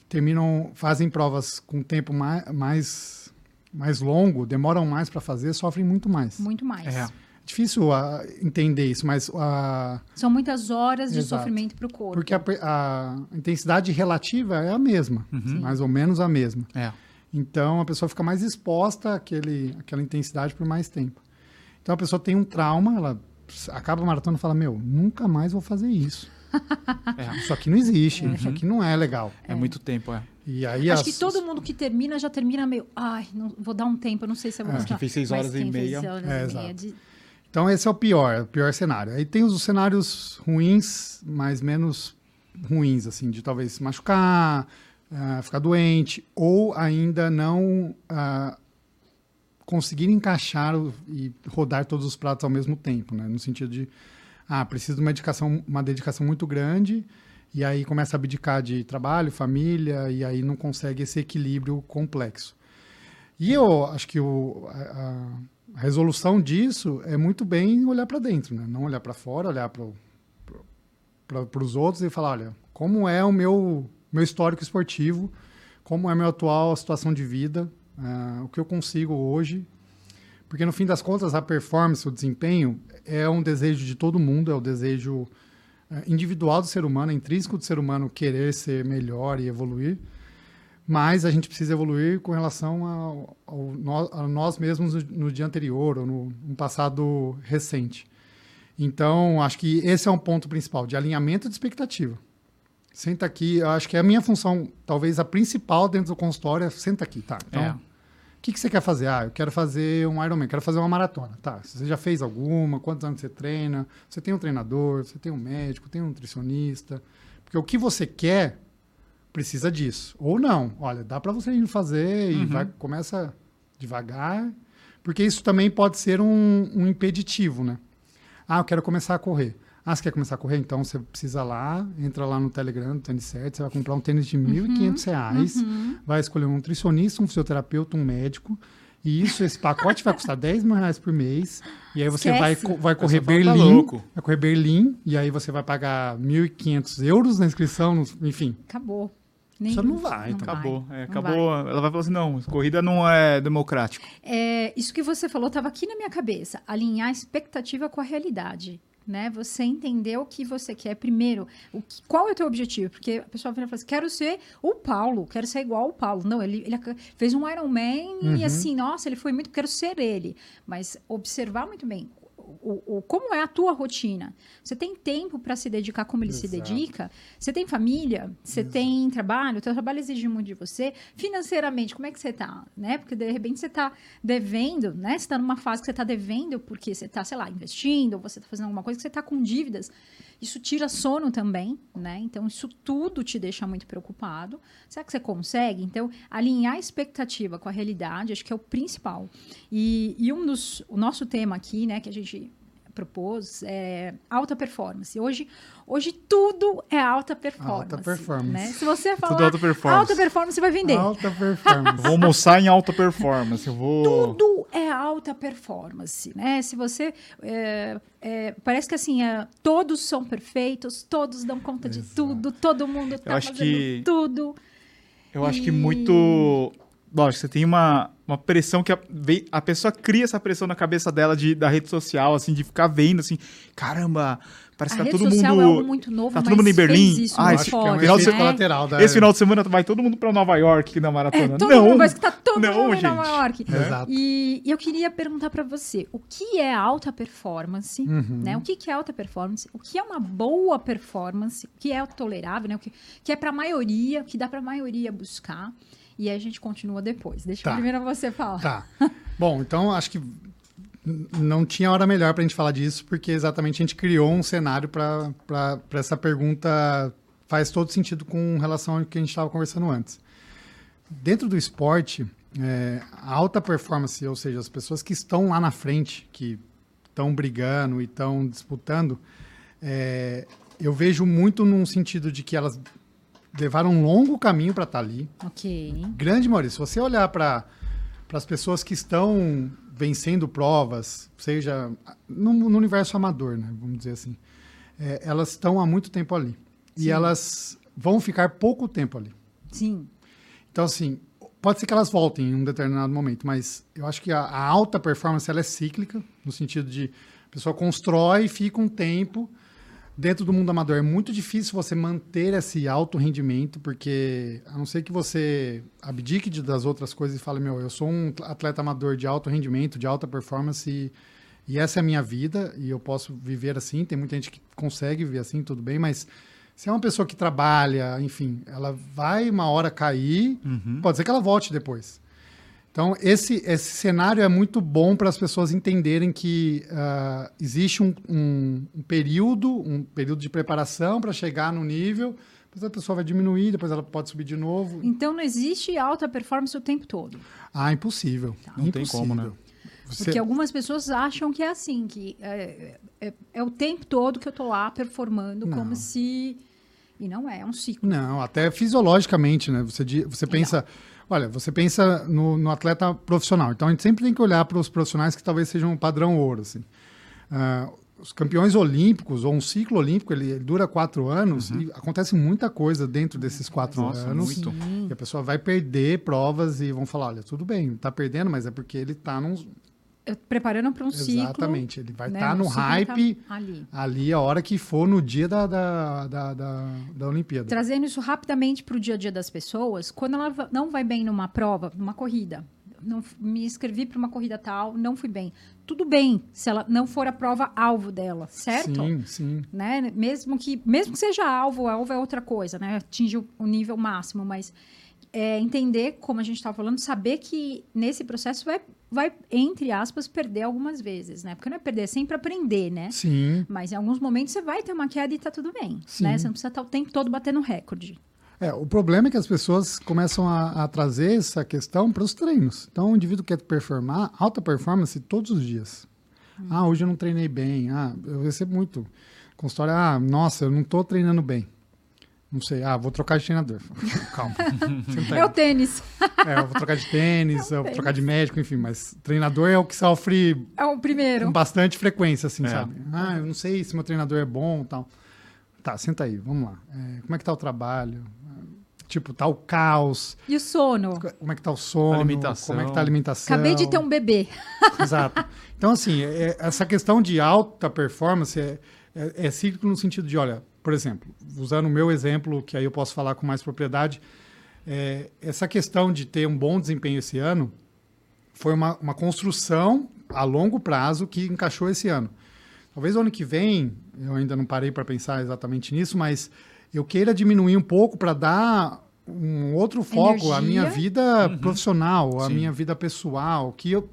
Speaker 3: terminam, fazem provas com tempo mais, mais, mais longo, demoram mais para fazer, sofrem muito mais.
Speaker 2: Muito mais.
Speaker 1: É.
Speaker 3: Difícil ah, entender isso, mas a,
Speaker 2: São muitas horas de
Speaker 3: Exato.
Speaker 2: sofrimento para o corpo.
Speaker 3: porque a, a intensidade relativa é a mesma,
Speaker 1: Uhum.
Speaker 3: mais ou menos a mesma.
Speaker 1: É.
Speaker 3: Então a pessoa fica mais exposta àquele, àquela intensidade por mais tempo. Então a pessoa tem um trauma, ela acaba a maratona e fala: Meu, nunca mais vou fazer isso.
Speaker 1: É.
Speaker 3: Isso aqui não existe, isso aqui não é legal.
Speaker 1: É, muito tempo, é.
Speaker 3: E aí
Speaker 2: Acho
Speaker 3: as-
Speaker 2: que todo mundo que termina já termina meio. Ai, não, vou dar um tempo, eu não sei se eu vou
Speaker 3: É.
Speaker 1: Quem fez seis
Speaker 2: Mas
Speaker 1: horas e meia.
Speaker 2: seis horas
Speaker 3: É,
Speaker 2: e meia de-
Speaker 3: Então esse é o pior, o pior cenário. Aí tem os cenários ruins, mas menos ruins, assim, de talvez se machucar, ah, ficar doente, ou ainda não ah, conseguir encaixar o- e rodar todos os pratos ao mesmo tempo, né? No sentido de, ah, preciso de uma dedicação, uma dedicação muito grande, e aí começa a abdicar de trabalho, família, e aí não consegue esse equilíbrio complexo. E eu acho que o, a, a- a resolução disso é muito bem olhar para dentro, né? Não olhar para fora, olhar para os outros e falar, olha, como é o meu, meu histórico esportivo, como é a minha atual situação de vida, ah, o que eu consigo hoje. Porque no fim das contas, a performance, o desempenho, é um desejo de todo mundo, é o desejo eh, individual do ser humano, é intrínseco do ser humano querer ser melhor e evoluir. Mas a gente precisa evoluir com relação ao, ao, a nós mesmos no, no, dia anterior ou no, no passado recente. Então, acho que esse é um ponto principal, de alinhamento de expectativa. Senta aqui, acho que é a minha função, talvez a principal dentro do consultório, é senta aqui, tá? Então, é. o que, que você quer fazer? Ah, eu quero fazer um Ironman, quero fazer uma maratona. Tá, você já fez alguma? Quantos anos você treina? Você tem um treinador, você tem um médico, tem um nutricionista. Porque o que você quer precisa disso. Ou não. Olha, dá para você ir fazer e uhum. vai, começa devagar. Porque isso também pode ser um, um impeditivo, né? Ah, eu quero começar a correr. Ah, você quer começar a correr? Então você precisa lá, entra lá no Telegram, no Tênis Certo, você vai comprar um tênis de R$ uhum, 1.500, uhum. vai escolher um nutricionista, um fisioterapeuta, um médico. E isso, esse pacote vai custar 10 mil reais por mês. E aí você vai, vai correr tá Berlim. Tá vai correr Berlim. E aí você vai pagar 1.500 euros na inscrição, enfim.
Speaker 2: Acabou.
Speaker 3: Nem Você não vai,
Speaker 1: então. Acabou. É, acabou. Vai. Ela vai falar assim: não, corrida não é democrático.
Speaker 2: É, isso que você falou estava aqui na minha cabeça. Alinhar a expectativa com a realidade né? Você entender o que você quer primeiro, o que, qual é o teu objetivo? Porque a pessoa vem e fala assim, quero ser o Paulo, quero ser igual ao Paulo. Não, ele, ele fez um Iron Man uhum. e assim, nossa, ele foi muito, quero ser ele. Mas observar muito bem o, o, como é a tua rotina. Você tem tempo para se dedicar como ele Exato. se dedica? Você tem família? Você Exato. tem trabalho? O teu trabalho exige muito de você. Financeiramente, como é que você está? Né? Porque de repente você está devendo, né? Você está numa fase que você está devendo porque você está, sei lá, investindo, ou você está fazendo alguma coisa que você está com dívidas. Isso tira sono também, né? Então, isso tudo te deixa muito preocupado. Será que você consegue? Então, alinhar a expectativa com a realidade, acho que é o principal. E, e um dos... O nosso tema aqui, né, que a gente propôs é alta performance. Hoje, hoje tudo é alta performance. Alta performance. Né? Se você falar tudo alta performance. alta performance, você vai vender.
Speaker 3: Alta performance.
Speaker 1: vou almoçar em alta performance. Eu vou...
Speaker 2: Tudo é alta performance. Né? Se você. É, é, parece que assim, é, todos são perfeitos, todos dão conta Exato. de tudo, todo mundo está fazendo que... tudo.
Speaker 1: Eu e... acho que muito lógico, você tem uma, uma pressão que a, a pessoa cria essa pressão na cabeça dela de, da rede social, assim, de ficar vendo, assim, caramba, parece a que tá todo mundo. É algo
Speaker 2: muito novo,
Speaker 1: tá todo mundo em Berlim.
Speaker 2: ah, esse,
Speaker 1: forte, final de, né? colateral da... esse final de semana vai todo mundo para Nova York na maratona. É,
Speaker 2: todo
Speaker 1: não,
Speaker 2: mundo vai estar todo não, mundo
Speaker 1: gente.
Speaker 2: em Nova York.
Speaker 3: É. Exato.
Speaker 2: E, e, eu queria perguntar para você, o que é alta performance? Uhum. Né? O que, que é alta performance? O que é uma boa performance? O que é tolerável? Né? O que, que é para a maioria? O que dá para a maioria buscar? E a gente continua depois. Deixa tá. primeiro você falar.
Speaker 3: Tá. Bom, então acho que não tinha hora melhor para a gente falar disso, porque exatamente a gente criou um cenário para essa pergunta. Faz todo sentido com relação ao que a gente estava conversando antes. Dentro do esporte, é, a alta performance, ou seja, as pessoas que estão lá na frente, que estão brigando e estão disputando, é, eu vejo muito num sentido de que elas levaram um longo caminho para estar tá ali.
Speaker 2: Ok.
Speaker 3: Grande Maurício, se você olhar para as pessoas que estão vencendo provas, seja no, no universo amador, né, vamos dizer assim, é, elas estão há muito tempo ali. Sim. E elas vão ficar pouco tempo ali.
Speaker 2: Sim.
Speaker 3: Então, assim, pode ser que elas voltem em um determinado momento, mas eu acho que a, a alta performance ela é cíclica, no sentido de a pessoa constrói, fica um tempo, dentro do mundo amador é muito difícil você manter esse alto rendimento, porque a não ser que você abdique das outras coisas e fale, meu, eu sou um atleta amador de alto rendimento, de alta performance e, e essa é a minha vida e eu posso viver assim. Tem muita gente que consegue viver assim, tudo bem, mas se é uma pessoa que trabalha, enfim, ela vai uma hora cair, uhum. pode ser que ela volte depois. Então, esse, esse cenário é muito bom para as pessoas entenderem que uh, existe um, um, um, período, um período de preparação para chegar no nível, depois a pessoa vai diminuir, depois ela pode subir de novo.
Speaker 2: Então, não existe alta performance o tempo todo?
Speaker 3: Ah, impossível. Tá. Não impossível. tem como, né?
Speaker 2: Você... Porque algumas pessoas acham que é assim, que é, é, é o tempo todo que eu estou lá performando não. como se... E não é, é um ciclo.
Speaker 3: Não, até fisiologicamente, né? Você, você pensa... Olha, você pensa no, no, atleta profissional. Então a gente sempre tem que olhar para os profissionais que talvez sejam um padrão ouro. Assim. Uh, os campeões olímpicos ou um ciclo olímpico ele, ele dura quatro anos uhum. e acontece muita coisa dentro desses quatro Nossa, anos. Muito. E a pessoa vai perder provas e vão falar, olha, tudo bem, está perdendo, mas é porque ele está num
Speaker 2: preparando para um ciclo.
Speaker 3: Exatamente, ele vai
Speaker 2: né,
Speaker 3: estar no
Speaker 2: um ciclo
Speaker 3: hype
Speaker 2: tá ali.
Speaker 3: ali a hora que for no dia da, da, da, da, da Olimpíada.
Speaker 2: Trazendo isso rapidamente para o dia a dia das pessoas, quando ela não vai bem numa prova, numa corrida, não, me inscrevi para uma corrida tal, não fui bem. Tudo bem se ela não for a prova alvo dela, certo?
Speaker 3: Sim, sim.
Speaker 2: né? Mesmo que, mesmo que seja alvo, alvo é outra coisa, né? Atingir o, o nível máximo, mas é, entender, como a gente estava falando, saber que nesse processo vai, vai, entre aspas, perder algumas vezes, né? Porque não é perder, é sempre aprender, né?
Speaker 3: Sim.
Speaker 2: Mas em alguns momentos você vai ter uma queda e tá tudo bem,
Speaker 3: Sim.
Speaker 2: né? Você não precisa estar o tempo todo batendo recorde.
Speaker 3: É, o problema é que as pessoas começam a, a trazer essa questão para os treinos. Então, o indivíduo quer performar alta performance todos os dias. Ah, hoje eu não treinei bem. Ah, eu recebo muito consultório. Ah, nossa, eu não estou treinando bem. Não sei. Ah, vou trocar de treinador. Calma. Aí.
Speaker 2: É o tênis.
Speaker 3: É, eu vou trocar de tênis, eu vou trocar de médico, enfim. Mas treinador é o que sofre
Speaker 2: É o primeiro.
Speaker 3: com bastante frequência, assim,
Speaker 1: É.
Speaker 3: sabe? Ah, eu não sei se meu treinador é bom tal. Tá, senta aí, vamos lá. É, como é que tá o trabalho? Tipo, tá o caos,
Speaker 2: E o sono?
Speaker 3: como é que tá o sono,
Speaker 1: Alimentação.
Speaker 3: como é que tá a alimentação.
Speaker 2: Acabei de ter um bebê.
Speaker 3: Exato. Então, assim, é- essa questão de alta performance é, é, é cíclico no sentido de, olha, por exemplo, usando o meu exemplo, que aí eu posso falar com mais propriedade, é, essa questão de ter um bom desempenho esse ano foi uma, uma construção a longo prazo que encaixou esse ano. Talvez o ano que vem, eu ainda não parei para pensar exatamente nisso, mas eu queira diminuir um pouco para dar um outro foco à minha
Speaker 2: Energia.
Speaker 3: vida profissional, à
Speaker 1: Sim.
Speaker 3: minha vida pessoal, que eu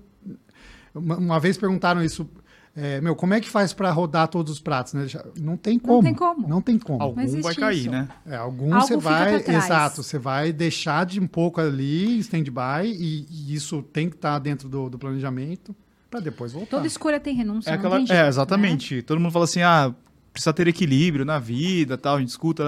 Speaker 3: uma, uma vez perguntaram isso, é, meu, como é que faz para rodar todos os pratos? né? Não tem como.
Speaker 2: tem como.
Speaker 3: Não tem como.
Speaker 1: Algum vai cair,
Speaker 2: isso.
Speaker 1: né?
Speaker 3: É, algum
Speaker 2: Algo
Speaker 3: você vai, exato, você vai deixar de um pouco ali, stand-by, e, e isso tem que estar dentro do, do planejamento para depois voltar.
Speaker 2: Toda escolha tem renúncia.
Speaker 1: É,
Speaker 2: não
Speaker 1: aquela,
Speaker 2: tem jeito,
Speaker 1: é
Speaker 2: né?
Speaker 1: exatamente. Todo mundo fala assim, ah, precisa ter equilíbrio na vida, tal. A gente escuta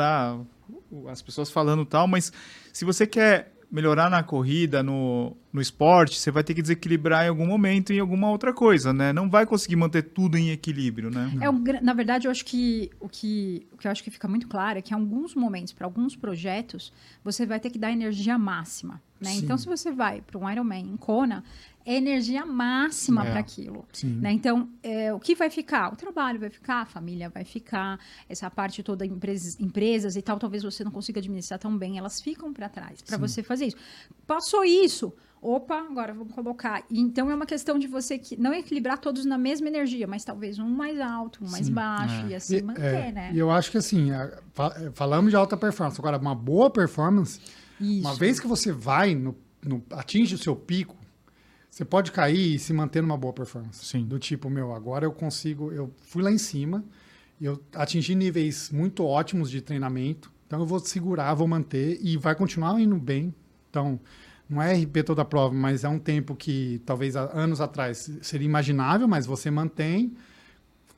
Speaker 1: as pessoas falando tal, mas se você quer melhorar na corrida, no, no esporte, você vai ter que desequilibrar em algum momento em alguma outra coisa, né? Não vai conseguir manter tudo em equilíbrio, né?
Speaker 2: É um, na verdade, eu acho que o, que o que eu acho que fica muito claro é que em alguns momentos, para alguns projetos, você vai ter que dar energia máxima. Né? Então, se você vai para um Ironman em Kona, é energia máxima
Speaker 1: É.
Speaker 2: para aquilo. Né? Então, é, o que vai ficar? O trabalho vai ficar, a família vai ficar, essa parte toda, empresas, empresas e tal, talvez você não consiga administrar tão bem, elas ficam para trás para você fazer isso. Passou isso, opa, agora vamos colocar. Então, é uma questão de você que, não equilibrar todos na mesma energia, mas talvez um mais alto, um mais
Speaker 3: Sim.
Speaker 2: baixo,
Speaker 1: É.
Speaker 2: e assim
Speaker 3: E,
Speaker 2: manter,
Speaker 3: é,
Speaker 2: né?
Speaker 3: e eu acho que assim, é, falamos de alta performance. Agora, uma boa performance,
Speaker 2: Isso.
Speaker 3: uma vez que você vai, no, no- atinge o seu pico, você pode cair e se manter numa boa performance.
Speaker 1: Sim.
Speaker 3: Do tipo, meu, agora eu consigo, eu fui lá em cima, eu atingi níveis muito ótimos de treinamento, então eu vou segurar, vou manter e vai continuar indo bem. Então, não é RP toda a prova, mas é um tempo que talvez há anos atrás seria imaginável, mas você mantém,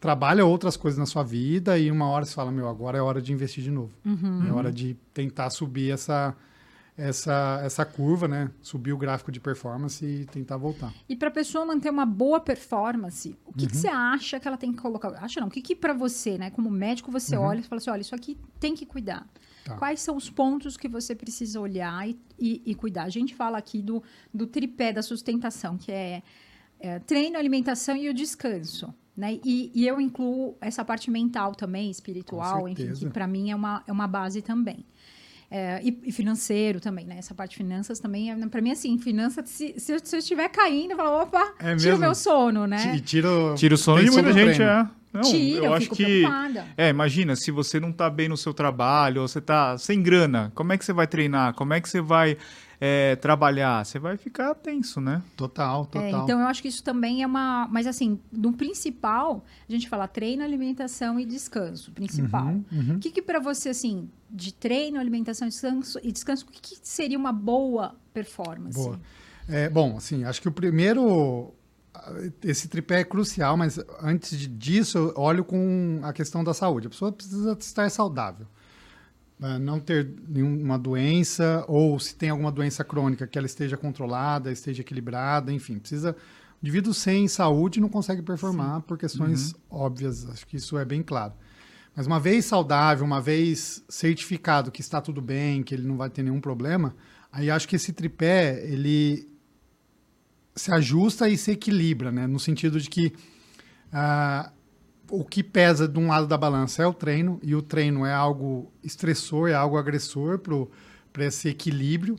Speaker 3: trabalha outras coisas na sua vida e uma hora você fala, meu, agora é hora de investir de novo.
Speaker 2: Uhum.
Speaker 3: É hora de tentar subir essa, essa, essa curva, né? Subir o gráfico de performance e tentar voltar.
Speaker 2: E para a pessoa manter uma boa performance, o que, que
Speaker 3: Uhum.
Speaker 2: você acha que ela tem que colocar? Acha não, o que, que para você, né, como médico, você olha e fala assim: olha, isso aqui tem que cuidar.
Speaker 3: Uhum. Tá.
Speaker 2: Quais são os pontos que você precisa olhar e, e- e cuidar? A gente fala aqui do, do tripé da sustentação, que é, é treino, alimentação e o descanso. Né? E, e eu incluo essa parte mental também, espiritual, enfim, que para mim é uma, é uma base também. É, e, e financeiro também, né? Essa parte de finanças também, é, para mim, assim, finanças, se, se, eu, se eu estiver caindo, eu falo, opa,
Speaker 3: É
Speaker 2: tira o meu sono, né?
Speaker 3: E tira, o-
Speaker 1: Tira o sono
Speaker 3: tem
Speaker 1: de muita gente, é. Não,
Speaker 2: tira,
Speaker 1: eu,
Speaker 2: eu,
Speaker 1: acho
Speaker 2: fico
Speaker 1: que.
Speaker 2: preocupada.
Speaker 1: É, imagina, se você não tá bem no seu trabalho, ou você tá sem grana, como é que você vai treinar? Como é que você vai é, trabalhar? Você vai ficar tenso, né?
Speaker 3: Total,
Speaker 2: É,
Speaker 3: total.
Speaker 2: então eu acho que isso também é uma. Mas assim, no principal, a gente fala treino, alimentação e descanso. Principal.
Speaker 3: Uhum, uhum.
Speaker 2: O que, que para você, assim, de treino, alimentação e descanso, e descanso, o que, que seria uma boa performance?
Speaker 3: Boa. É, bom, assim, acho que o primeiro. Esse tripé é crucial, mas antes disso, eu olho com a questão da saúde. A pessoa precisa estar saudável. É, Não ter nenhuma doença, ou se tem alguma doença crônica, que ela esteja controlada, esteja equilibrada, enfim. Precisa. O indivíduo sem saúde não consegue performar por questões óbvias. Acho que isso é bem claro. Mas uma vez saudável, uma vez certificado que está tudo bem, que ele não vai ter nenhum problema, aí acho que esse tripé, ele se ajusta e se equilibra, né? No sentido de que ah, o que pesa de um lado da balança é o treino, e o treino é algo estressor, é algo agressor para esse equilíbrio,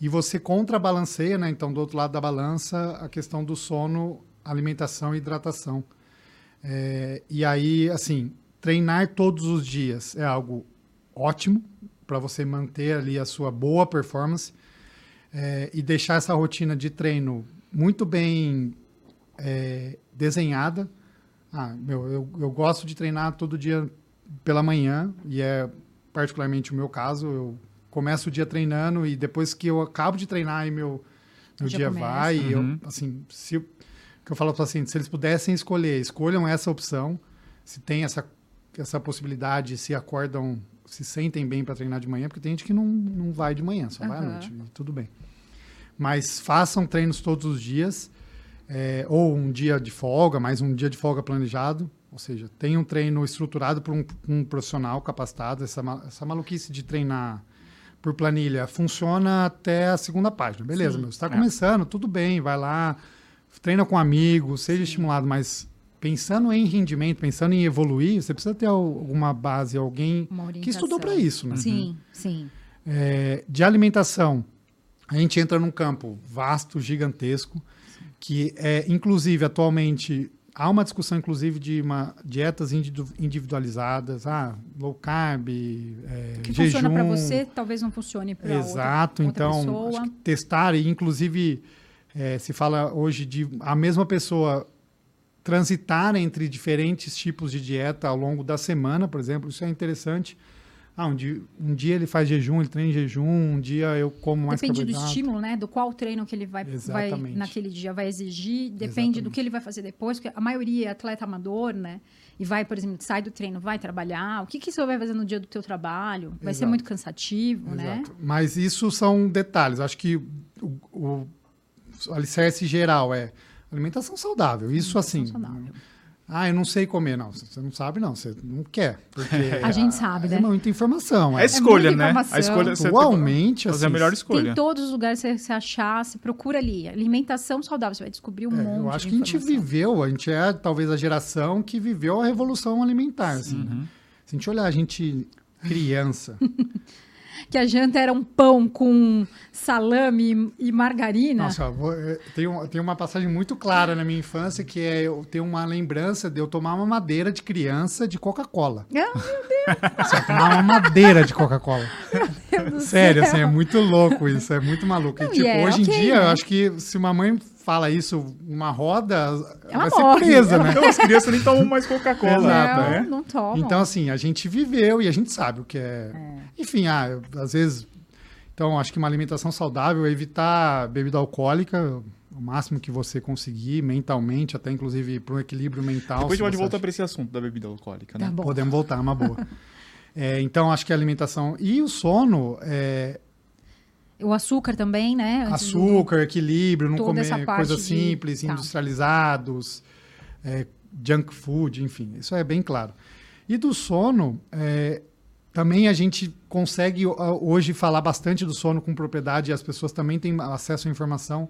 Speaker 3: e você contrabalanceia, né? Então, do outro lado da balança, a questão do sono, alimentação e hidratação. É, e aí, assim, treinar todos os dias é algo ótimo para você manter ali a sua boa performance é, e deixar essa rotina de treino muito bem é, desenhada. Ah, meu, eu, eu gosto de treinar todo dia pela manhã e é particularmente o meu caso. Eu começo o dia treinando e depois que eu acabo de treinar e meu, meu dia começa. vai, uhum. eu, assim, se que eu falo para assim, se eles pudessem escolher, escolham essa opção, se tem essa, essa possibilidade, se acordam, se sentem bem para treinar de manhã, porque tem gente que não, não vai de manhã, só uhum. vai à noite, tudo bem. Mas façam treinos todos os dias, é, ou um dia de folga, mais um dia de folga planejado, ou seja, tem um treino estruturado por um, um profissional capacitado, essa, essa maluquice de treinar por planilha funciona até a segunda página. Beleza, Sim. meu, você está é. começando, tudo bem, vai lá, treina com amigos, seja Sim. estimulado, mas pensando em rendimento, pensando em evoluir, você precisa ter alguma base, alguém que estudou para isso, né?
Speaker 2: Sim, uhum. sim.
Speaker 3: É, de alimentação, a gente entra num campo vasto, gigantesco, que é, inclusive, atualmente, há uma discussão, inclusive, de uma, dietas individualizadas, ah, low carb, é,
Speaker 2: que
Speaker 3: jejum.
Speaker 2: funciona para você, talvez não funcione para outra
Speaker 3: Exato,
Speaker 2: outra
Speaker 3: então, testar e, inclusive, é, se fala hoje de a mesma pessoa transitar entre diferentes tipos de dieta ao longo da semana, por exemplo, isso é interessante ah, um dia, um dia ele faz jejum, ele treina em jejum, um dia eu como mais
Speaker 2: Depende do estímulo, né? Do qual treino que ele vai, vai naquele dia vai exigir, depende Exatamente. do que ele vai fazer depois, porque a maioria é atleta amador, né? E vai, por exemplo, sai do treino, vai trabalhar. O que, que você vai fazer no dia do teu trabalho? Vai Exato. ser muito cansativo, né? Exato.
Speaker 3: né? Mas isso são detalhes. Acho que o, o, o alicerce geral é alimentação saudável. Isso alimentação assim. Saudável ah, eu não sei comer. Não, você não sabe, não. Você não quer. Porque
Speaker 2: a gente sabe, né?
Speaker 3: É muita informação.
Speaker 1: É, é escolha, né? A escolha
Speaker 3: Atualmente,
Speaker 1: fazer assim, a melhor escolha.
Speaker 2: Tem todos os lugares que você achar, você procura ali. Alimentação saudável, você vai descobrir um é, monte
Speaker 3: Eu acho que a gente viveu, a gente é talvez a geração que viveu a revolução alimentar. Assim, né? uhum. Se a gente olhar, a gente criança.
Speaker 2: que a janta era um pão com salame e margarina.
Speaker 3: Nossa, eh, tem, tem uma passagem muito clara na minha infância que é eu tenho uma lembrança de eu tomar uma madeira de criança de Coca-Cola.
Speaker 2: Oh, meu Deus!
Speaker 3: Tomar uma madeira de Coca-Cola. Sério, assim, é muito louco isso, é muito maluco. E, tipo, é, hoje okay, em dia, né? eu acho que se uma mãe fala isso uma roda, Ela vai morre. ser presa, né?
Speaker 1: Então as crianças nem tomam mais Coca-Cola.
Speaker 2: Exato, não, né? não tomam.
Speaker 3: Então, assim, a gente viveu e a gente sabe o que é. é. Enfim, ah, às vezes. Então, acho que uma alimentação saudável é evitar bebida alcoólica, o máximo que você conseguir, mentalmente, até inclusive para um equilíbrio mental.
Speaker 1: Depois a gente pode voltar para esse assunto da bebida alcoólica, né?
Speaker 2: Tá
Speaker 3: Podemos voltar, uma boa. é, então, acho que a alimentação e o sono é,
Speaker 2: o açúcar também, né?
Speaker 3: Antes açúcar, do... equilíbrio, não comer coisas simples, de... Tá. industrializados, é, junk food, enfim, isso é bem claro. E do sono, é, também a gente consegue hoje falar bastante do sono com propriedade e as pessoas também têm acesso à informação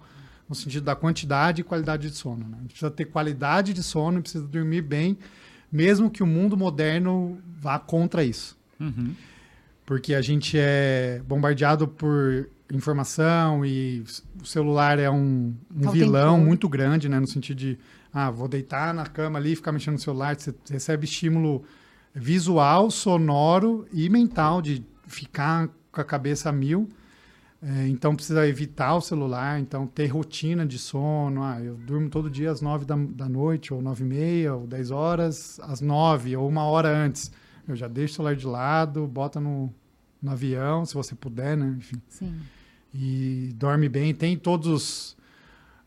Speaker 3: no sentido da quantidade e qualidade de sono. Né? A gente precisa ter qualidade de sono, precisa dormir bem, mesmo que o mundo moderno vá contra isso. Uhum. Porque a gente é bombardeado por informação e o celular é um, um vilão muito grande, né? No sentido de, ah, vou deitar na cama ali e ficar mexendo no celular. Você recebe estímulo visual, sonoro e mental de ficar com a cabeça a mil. É, então precisa evitar o celular, então ter rotina de sono. Ah, eu durmo todo dia às nove da, da noite, ou nove e meia, ou dez horas, às nove, ou uma hora antes. Eu já deixo o celular de lado, bota no, no avião, se você puder, né? Enfim.
Speaker 2: Sim
Speaker 3: e dorme bem. Tem todos,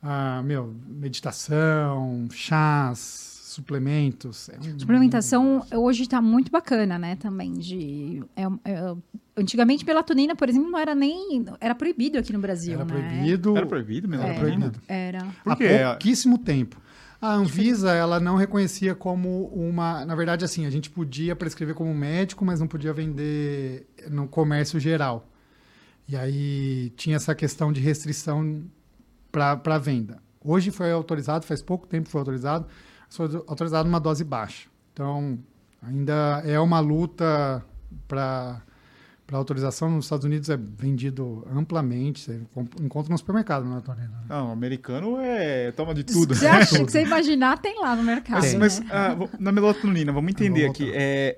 Speaker 3: ah, meu, meditação, chás, suplementos.
Speaker 2: É Suplementação hoje está muito bacana, né? Também de é, é, antigamente melatonina, por exemplo, não era nem era proibido aqui no Brasil,
Speaker 3: era
Speaker 2: né?
Speaker 3: Proibido,
Speaker 1: era proibido,
Speaker 3: melatonina.
Speaker 2: Era. era.
Speaker 3: Por quê? Há pouquíssimo tempo. A Anvisa, ela não reconhecia como uma. Na verdade, assim, a gente podia prescrever como médico, mas não podia vender no comércio geral. E aí tinha essa questão de restrição para venda. Hoje foi autorizado, faz pouco tempo foi autorizado, foi autorizado uma dose baixa. Então, ainda é uma luta para para autorização nos Estados Unidos é vendido amplamente, você encontra no supermercado, não é, Tonina?
Speaker 1: Não, o americano é toma de tudo.
Speaker 2: Você acha que você imaginar tem lá no mercado.
Speaker 1: Mas, mas ah, na melatonina, vamos entender aqui, é,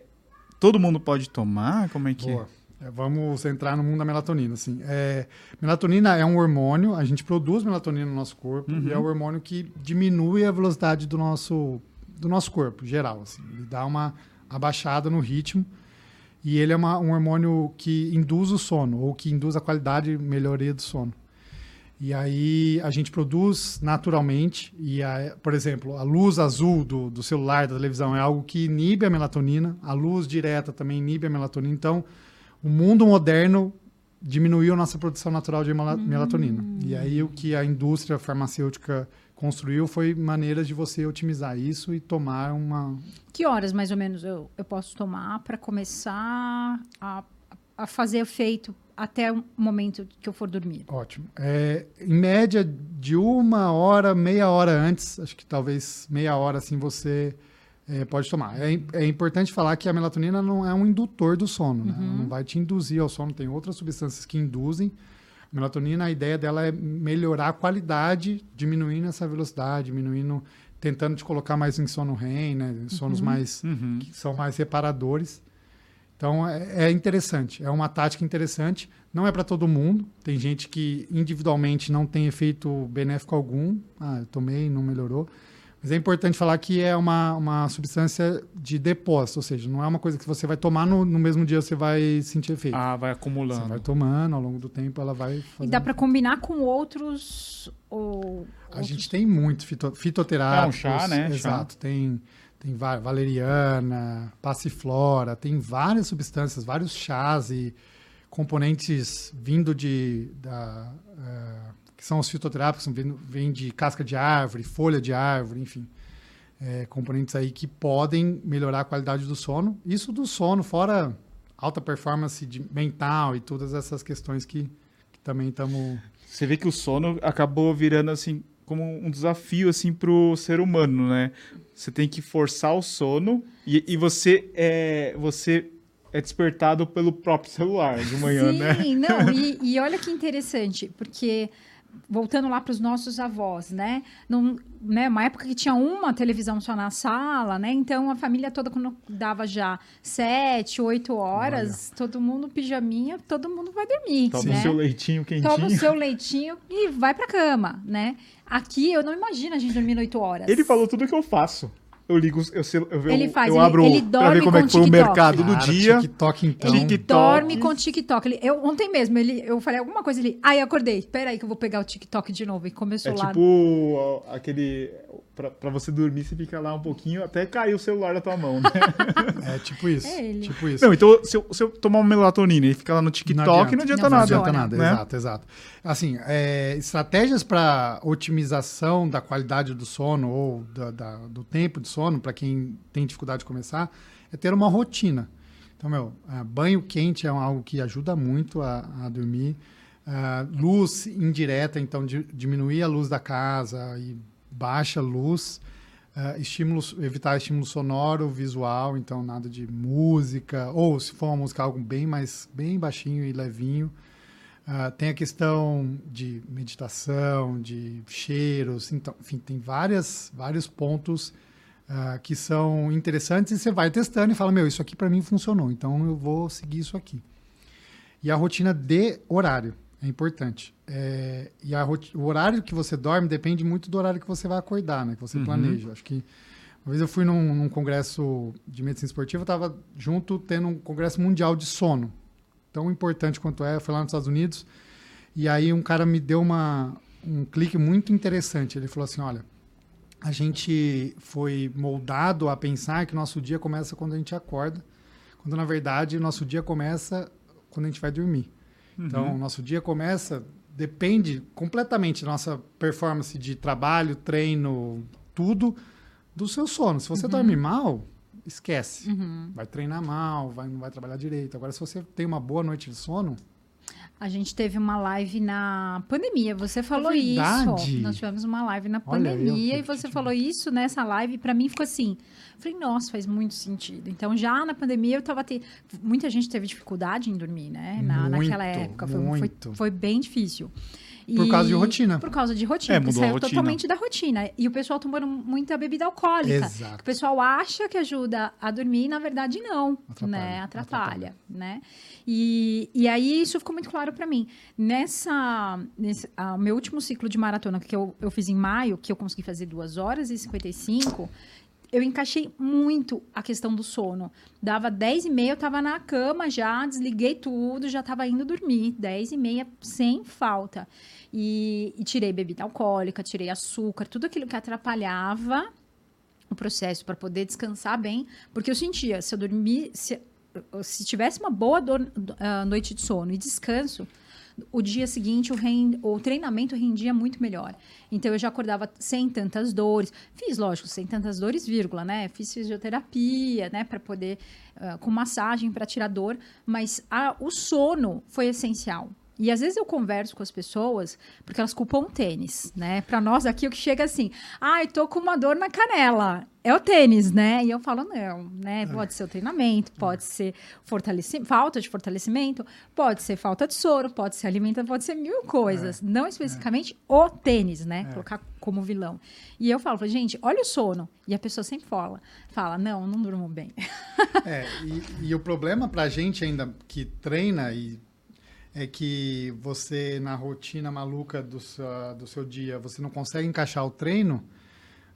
Speaker 1: todo mundo pode tomar? Como é que
Speaker 3: Boa. é? Vamos entrar no mundo da melatonina. Assim. É, melatonina é um hormônio, a gente produz melatonina no nosso corpo uhum. e é o hormônio que diminui a velocidade do nosso, do nosso corpo, geral. Assim. Ele dá uma abaixada no ritmo e ele é uma, um hormônio que induz o sono, ou que induz a qualidade e melhoria do sono. E aí a gente produz naturalmente, e a, por exemplo, a luz azul do, do celular, da televisão, é algo que inibe a melatonina, a luz direta também inibe a melatonina. Então, o mundo moderno diminuiu a nossa produção natural de melatonina. Hum. E aí o que a indústria farmacêutica construiu foi maneiras de você otimizar isso e tomar uma.
Speaker 2: Que horas mais ou menos eu, eu posso tomar para começar a, a fazer efeito até o momento que eu for dormir?
Speaker 3: Ótimo. É, em média, de uma hora, meia hora antes, acho que talvez meia hora assim você é, pode tomar. É, é, importante falar que a melatonina não é um indutor do sono, né? Ela não uhum. vai te induzir ao sono, tem outras substâncias que induzem melatonina, a ideia dela é melhorar a qualidade, diminuindo essa velocidade, diminuindo, tentando te colocar mais em sono REM, né? Sonos uhum. mais uhum. que são mais reparadores. Então é, é, interessante, é uma tática interessante. Não é para todo mundo. Tem gente que individualmente não tem efeito benéfico algum. Ah, eu tomei, não melhorou. Mas é importante falar que é uma, uma substância de depósito, ou seja, não é uma coisa que você vai tomar no, no mesmo dia você vai sentir efeito.
Speaker 1: Ah, vai acumulando. Você
Speaker 3: vai tomando, ao longo do tempo ela vai fazendo...
Speaker 2: E dá para combinar com outros... Ou,
Speaker 3: a outros... gente tem muito fito, fitoterápicos.
Speaker 1: É um chá, né?
Speaker 3: Exato, chá. tem... Tem valeriana, passiflora, tem várias substâncias, vários chás e componentes vindo de da, uh, que são os fitoterápicos, vêm vem de casca de árvore, folha de árvore, enfim. É, componentes aí que podem melhorar a qualidade do sono. Isso do sono, fora alta performance de, mental e todas essas questões que, que também estamos...
Speaker 1: Você vê que o sono acabou virando, assim, como um desafio, assim, para o ser humano, né? Você tem que forçar o sono e, e você, é, você é despertado pelo próprio celular de manhã,
Speaker 2: Sim,
Speaker 1: né?
Speaker 2: Sim, não, e, e olha que interessante, porque voltando lá para os nossos avós, né? Num, né? Uma época que tinha uma televisão só na sala, né? Então a família toda, quando dava já sete, oito horas, Olha. todo mundo pijaminha, todo mundo vai dormir.
Speaker 1: Toma
Speaker 2: né?
Speaker 1: o seu leitinho quentinho.
Speaker 2: Toma o seu leitinho e vai para cama, né? Aqui eu não imagino a gente dormir oito horas.
Speaker 1: Ele falou tudo que eu faço eu ligo, eu, eu,
Speaker 2: ele faz,
Speaker 1: eu
Speaker 2: ele,
Speaker 1: abro
Speaker 2: ele dorme pra ver
Speaker 1: como é que foi o mercado do dia.
Speaker 3: TikTok, então.
Speaker 2: Ele TikTok. dorme com TikTok. Ele, eu, ontem mesmo, ele, eu falei alguma coisa, ele, ai, ah, acordei, espera aí que eu vou pegar o TikTok de novo. E começou
Speaker 1: é
Speaker 2: lá.
Speaker 1: tipo aquele, para você dormir, você fica lá um pouquinho até cair o celular da tua mão, né?
Speaker 3: é tipo isso.
Speaker 2: É
Speaker 3: tipo isso.
Speaker 1: Não, então se eu, se eu tomar uma melatonina e ficar lá no TikTok, não adianta, não adianta
Speaker 3: não,
Speaker 1: nada.
Speaker 3: Não adianta nada, né? exato, exato. Assim, é, estratégias para otimização da qualidade do sono ou da, da, do tempo de sono, para quem tem dificuldade de começar, é ter uma rotina. Então, meu, é, banho quente é algo que ajuda muito a, a dormir. Uh, luz indireta, então diminuir a luz da casa e baixa luz, uh, estímulos, evitar estímulo sonoro, visual, então nada de música, ou se for uma música algo bem mais bem baixinho e levinho. Uh, tem a questão de meditação, de cheiros, então, enfim, tem várias, vários pontos uh, que são interessantes e você vai testando e fala, meu, isso aqui para mim funcionou, então eu vou seguir isso aqui. E a rotina de horário. É importante. É, e a, o horário que você dorme depende muito do horário que você vai acordar, né? Que você uhum. planeja. Acho que uma vez eu fui num, num congresso de medicina esportiva, eu estava junto tendo um congresso mundial de sono. Tão importante quanto é, eu fui lá nos Estados Unidos. E aí um cara me deu uma, um clique muito interessante. Ele falou assim, olha, a gente foi moldado a pensar que nosso dia começa quando a gente acorda, quando na verdade nosso dia começa quando a gente vai dormir. Então, uhum. nosso dia começa, depende completamente da nossa performance de trabalho, treino, tudo do seu sono. Se você uhum. dorme mal, esquece. Uhum. Vai treinar mal, vai, não vai trabalhar direito. Agora, se você tem uma boa noite de sono.
Speaker 2: A gente teve uma live na pandemia. Você falou
Speaker 3: verdade.
Speaker 2: isso. Nós tivemos uma live na
Speaker 3: Olha, eu
Speaker 2: pandemia
Speaker 3: que-
Speaker 2: e você
Speaker 3: que-
Speaker 2: falou isso nessa live. Pra mim ficou assim. Falei, nossa, faz muito sentido. Então, já na pandemia, eu tava te... Muita gente teve dificuldade em dormir, né? Na,
Speaker 3: Muito,
Speaker 2: naquela época. Foi, foi, foi bem difícil.
Speaker 3: Por causa de rotina.
Speaker 2: Por causa de rotina.
Speaker 1: É, mudou
Speaker 2: saiu totalmente da rotina. E o pessoal tomando muita bebida alcoólica.
Speaker 3: Exato.
Speaker 2: O pessoal acha que ajuda a dormir, na verdade não,
Speaker 3: Atrapalha,
Speaker 2: né? Atrapalha, né? E, e aí isso ficou muito claro para mim. Nessa, nesse, ah, meu último ciclo de maratona que eu, eu fiz em maio, que eu consegui fazer 2 horas e 55, eu encaixei muito a questão do sono. Dava 10 e meia, eu tava na cama já, desliguei tudo, já tava indo dormir. 10 e meia, sem falta. E, e tirei bebida alcoólica, tirei açúcar, tudo aquilo que atrapalhava o processo para poder descansar bem, porque eu sentia, se eu dormir, se, se tivesse uma boa ah, noite de sono e descanso, o dia seguinte o, ren- o treinamento rendia muito melhor. Então eu já acordava sem tantas dores. Fiz, lógico, sem tantas dores, vírgula, né? Fiz fisioterapia, né, para poder ah, com massagem para tirar dor, mas a- o sono foi essencial. E às vezes eu converso com as pessoas porque elas culpam o tênis, né? Para nós aqui o que chega assim, ai, tô com uma dor na canela. É o tênis, né? E eu falo, não, né? Pode ser o treinamento, pode ser fortalecimento, falta de fortalecimento, pode ser falta de soro, pode ser alimentação, pode ser mil coisas. Não especificamente o tênis, né? Colocar como vilão. E eu falo, gente, olha o sono. E a pessoa sempre fala, fala, não, não durmo bem.
Speaker 3: É, e, e o problema pra gente ainda que treina e é que você, na rotina maluca do seu, do seu dia, você não consegue encaixar o treino,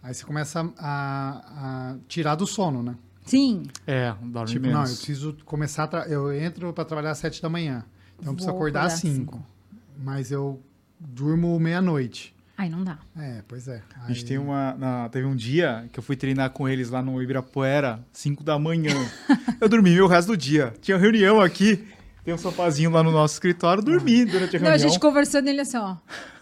Speaker 3: aí você começa a, a tirar do sono, né?
Speaker 2: Sim,
Speaker 1: É, dorme
Speaker 3: Tipo,
Speaker 1: menos.
Speaker 3: não, eu preciso começar, eu entro para trabalhar às sete da manhã, então eu preciso acordar às
Speaker 2: às
Speaker 3: cinco, mas eu durmo meia-noite.
Speaker 2: aí não dá.
Speaker 3: É, pois é.
Speaker 1: A gente
Speaker 3: Aí-
Speaker 1: tem uma. na- teve um dia que eu fui treinar com eles lá no Ibirapuera, 5 da manhã. eu dormi o resto do dia. Tinha reunião aqui, tem um sofazinho lá no nosso escritório, dormi durante a
Speaker 2: Não, a
Speaker 1: reunião.
Speaker 2: gente conversando ele assim, ó,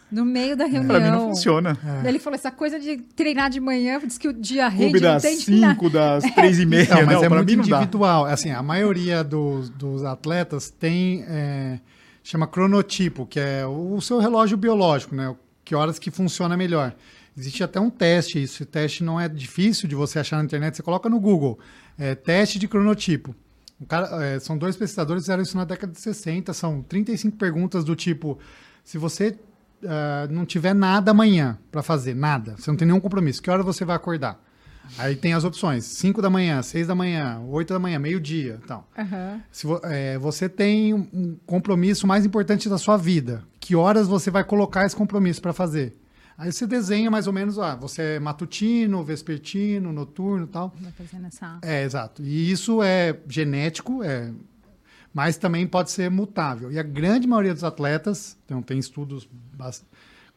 Speaker 2: no meio da reunião.
Speaker 1: Pra mim não funciona.
Speaker 2: Daí ele falou, essa coisa de treinar de manhã, diz que o dia rende, não
Speaker 1: das
Speaker 2: tem de nada.
Speaker 1: 5, das 3 e meia.
Speaker 3: Então, mas
Speaker 1: não,
Speaker 3: é
Speaker 1: pra
Speaker 3: muito
Speaker 1: mim não dá.
Speaker 3: individual. Assim, a maioria dos, dos atletas tem é, chama cronotipo, que é o seu relógio biológico, né? Que horas que funciona melhor. Existe até um teste, isso. O teste não é difícil de você achar na internet. Você coloca no Google, é, teste de cronotipo. Cara, é, são dois pesquisadores que fizeram isso na década de 60. São 35 perguntas do tipo: se você ah, não tiver nada amanhã para fazer, nada, você não tem nenhum compromisso, que hora você vai acordar? Aí tem as opções: 5 da manhã, 6 da manhã, 8 da manhã, meio-dia. Então,
Speaker 2: Aham.
Speaker 3: se vo- é, você tem um compromisso mais importante da sua vida, que horas você vai colocar esse compromisso para fazer? Aí você desenha mais ou menos, ah, você é matutino, vespertino, noturno e tal.
Speaker 2: Vai fazendo essa...
Speaker 3: É, exato. E isso é genético, é, mas também pode ser mutável. E a grande maioria dos atletas, então tem estudos bas-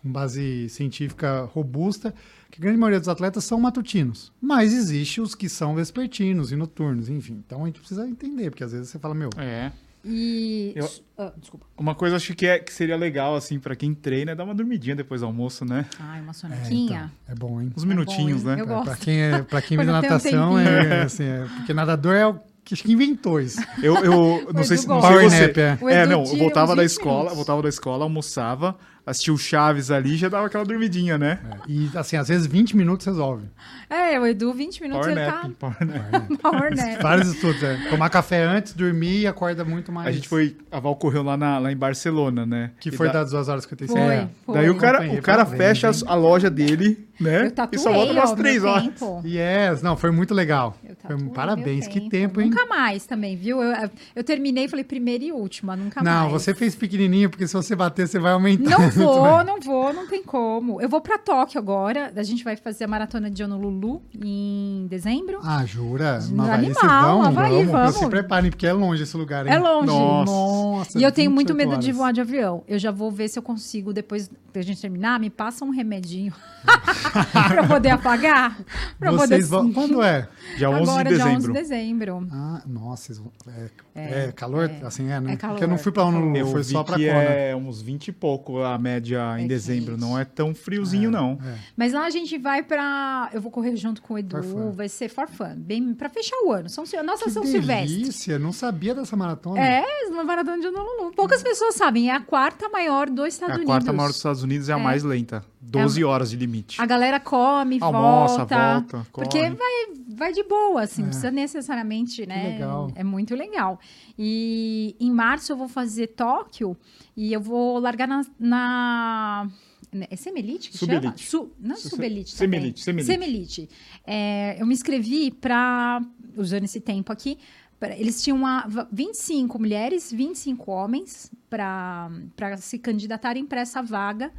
Speaker 3: com base científica robusta, que a grande maioria dos atletas são matutinos. Mas existe os que são vespertinos e noturnos, enfim. Então a gente precisa entender, porque às vezes você fala, meu,
Speaker 1: É.
Speaker 2: E...
Speaker 1: Eu-
Speaker 2: Ah, desculpa.
Speaker 1: Uma coisa acho que, é, que seria legal, assim, pra quem treina, é dar uma dormidinha depois do almoço, né?
Speaker 2: Ai, uma
Speaker 3: é,
Speaker 2: sonequinha.
Speaker 3: então, é bom, hein?
Speaker 1: Uns minutinhos,
Speaker 2: bom, hein?
Speaker 1: né?
Speaker 2: Eu
Speaker 3: É,
Speaker 2: gosto.
Speaker 3: pra quem, é, pra quem vê
Speaker 2: Quando tem um
Speaker 3: natação, é, assim, é, porque nadador é o que acho que inventou isso.
Speaker 1: Eu, eu não, sei, se- não sei você.
Speaker 3: nap, é.
Speaker 1: É, não, eu voltava da
Speaker 2: 20
Speaker 1: escola,
Speaker 2: minutos.
Speaker 1: voltava da escola, almoçava, assistia o Chaves ali e já dava aquela dormidinha, né?
Speaker 3: E assim, às vezes 20 minutos resolve.
Speaker 2: É, o Edu, 20 minutos,
Speaker 1: Power
Speaker 2: ele
Speaker 1: nap,
Speaker 2: tá
Speaker 1: power nap.
Speaker 2: power nap.
Speaker 3: Vários estudos, é. Tomar café antes, dormir e acorda muito mais.
Speaker 1: A gente foi, a Val correu lá, na, lá em Barcelona, né?
Speaker 3: Que
Speaker 1: E
Speaker 3: foi
Speaker 1: da-
Speaker 3: das 2 horas e 55.
Speaker 2: Foi,
Speaker 3: É.
Speaker 2: foi.
Speaker 1: Daí o cara, o cara fecha
Speaker 3: hein?
Speaker 1: a loja dele, né?
Speaker 2: Eu tatuei,
Speaker 1: e só volta umas
Speaker 2: ó,
Speaker 1: três
Speaker 2: meu
Speaker 1: horas.
Speaker 2: tempo.
Speaker 3: Yes, não, foi muito legal. Foi,
Speaker 2: tatuei
Speaker 3: parabéns, que tempo, hein?
Speaker 2: Nunca mais também, viu? Eu, eu terminei e falei primeira e última, nunca mais.
Speaker 3: Não, você fez pequenininho, porque se você bater, você vai aumentar.
Speaker 2: Não vou,
Speaker 3: mais.
Speaker 2: não vou, não tem como. Eu vou pra Tóquio agora. A gente vai fazer a maratona de Honolulu em dezembro.
Speaker 3: Ah, jura?
Speaker 2: Animal,
Speaker 3: No Havaí, vocês vão?
Speaker 2: Havaí, vamos.
Speaker 3: Se preparem, porque é longe esse lugar, hein?
Speaker 2: É longe.
Speaker 1: Nossa.
Speaker 3: Nossa,
Speaker 2: E eu tenho muito
Speaker 3: 28
Speaker 2: medo de
Speaker 3: horas.
Speaker 2: voar de avião. Eu já vou ver se eu consigo, depois da gente terminar, me passa um remedinho pra eu poder apagar. Pra eu poder...
Speaker 3: Vocês vão... Quando é?
Speaker 1: Dia 11 de
Speaker 2: agora,
Speaker 1: de
Speaker 2: dia 11 de
Speaker 1: dezembro.
Speaker 2: dezembro.
Speaker 3: Ah, nossa, vão- é, é, calor, assim, é, né?
Speaker 2: É calor,
Speaker 3: Porque eu não fui pra
Speaker 2: é
Speaker 3: Honolulu,
Speaker 2: calor.
Speaker 1: Eu
Speaker 3: foi
Speaker 1: vi
Speaker 3: só pra
Speaker 1: que
Speaker 3: Kona.
Speaker 1: é uns 20 e pouco a média em
Speaker 2: É
Speaker 1: dezembro.
Speaker 2: quente.
Speaker 1: Não é tão friozinho, não.
Speaker 3: É.
Speaker 2: Mas lá a gente vai pra. Eu vou correr junto com o Edu, vai ser for fun. Bem, pra fechar o ano. São, nossa
Speaker 3: Que
Speaker 2: São Silvestre.
Speaker 3: delícia, não sabia dessa maratona.
Speaker 2: É, uma maratona de Honolulu. Poucas pessoas sabem, é a quarta maior dos
Speaker 1: É
Speaker 2: Estados
Speaker 1: a
Speaker 2: Unidos.
Speaker 1: quarta maior dos Estados Unidos é a
Speaker 2: É.
Speaker 1: mais lenta. 12 horas de limite.
Speaker 2: A galera come,
Speaker 1: Almoça,
Speaker 2: volta.
Speaker 1: volta,
Speaker 2: Porque vai, vai de boa, assim,
Speaker 3: É.
Speaker 2: não precisa necessariamente, né?
Speaker 3: legal.
Speaker 2: É muito legal. E em março eu vou fazer Tóquio e eu vou largar na. na... É Semelite que chama? Su... Não é
Speaker 1: Se-
Speaker 2: Subelite
Speaker 1: Semelite,
Speaker 2: também.
Speaker 1: Semelite.
Speaker 2: Semelite. É, eu me inscrevi para, usando esse tempo aqui, pra- eles tinham uma, 25 mulheres, 25 homens para se candidatarem para essa vaga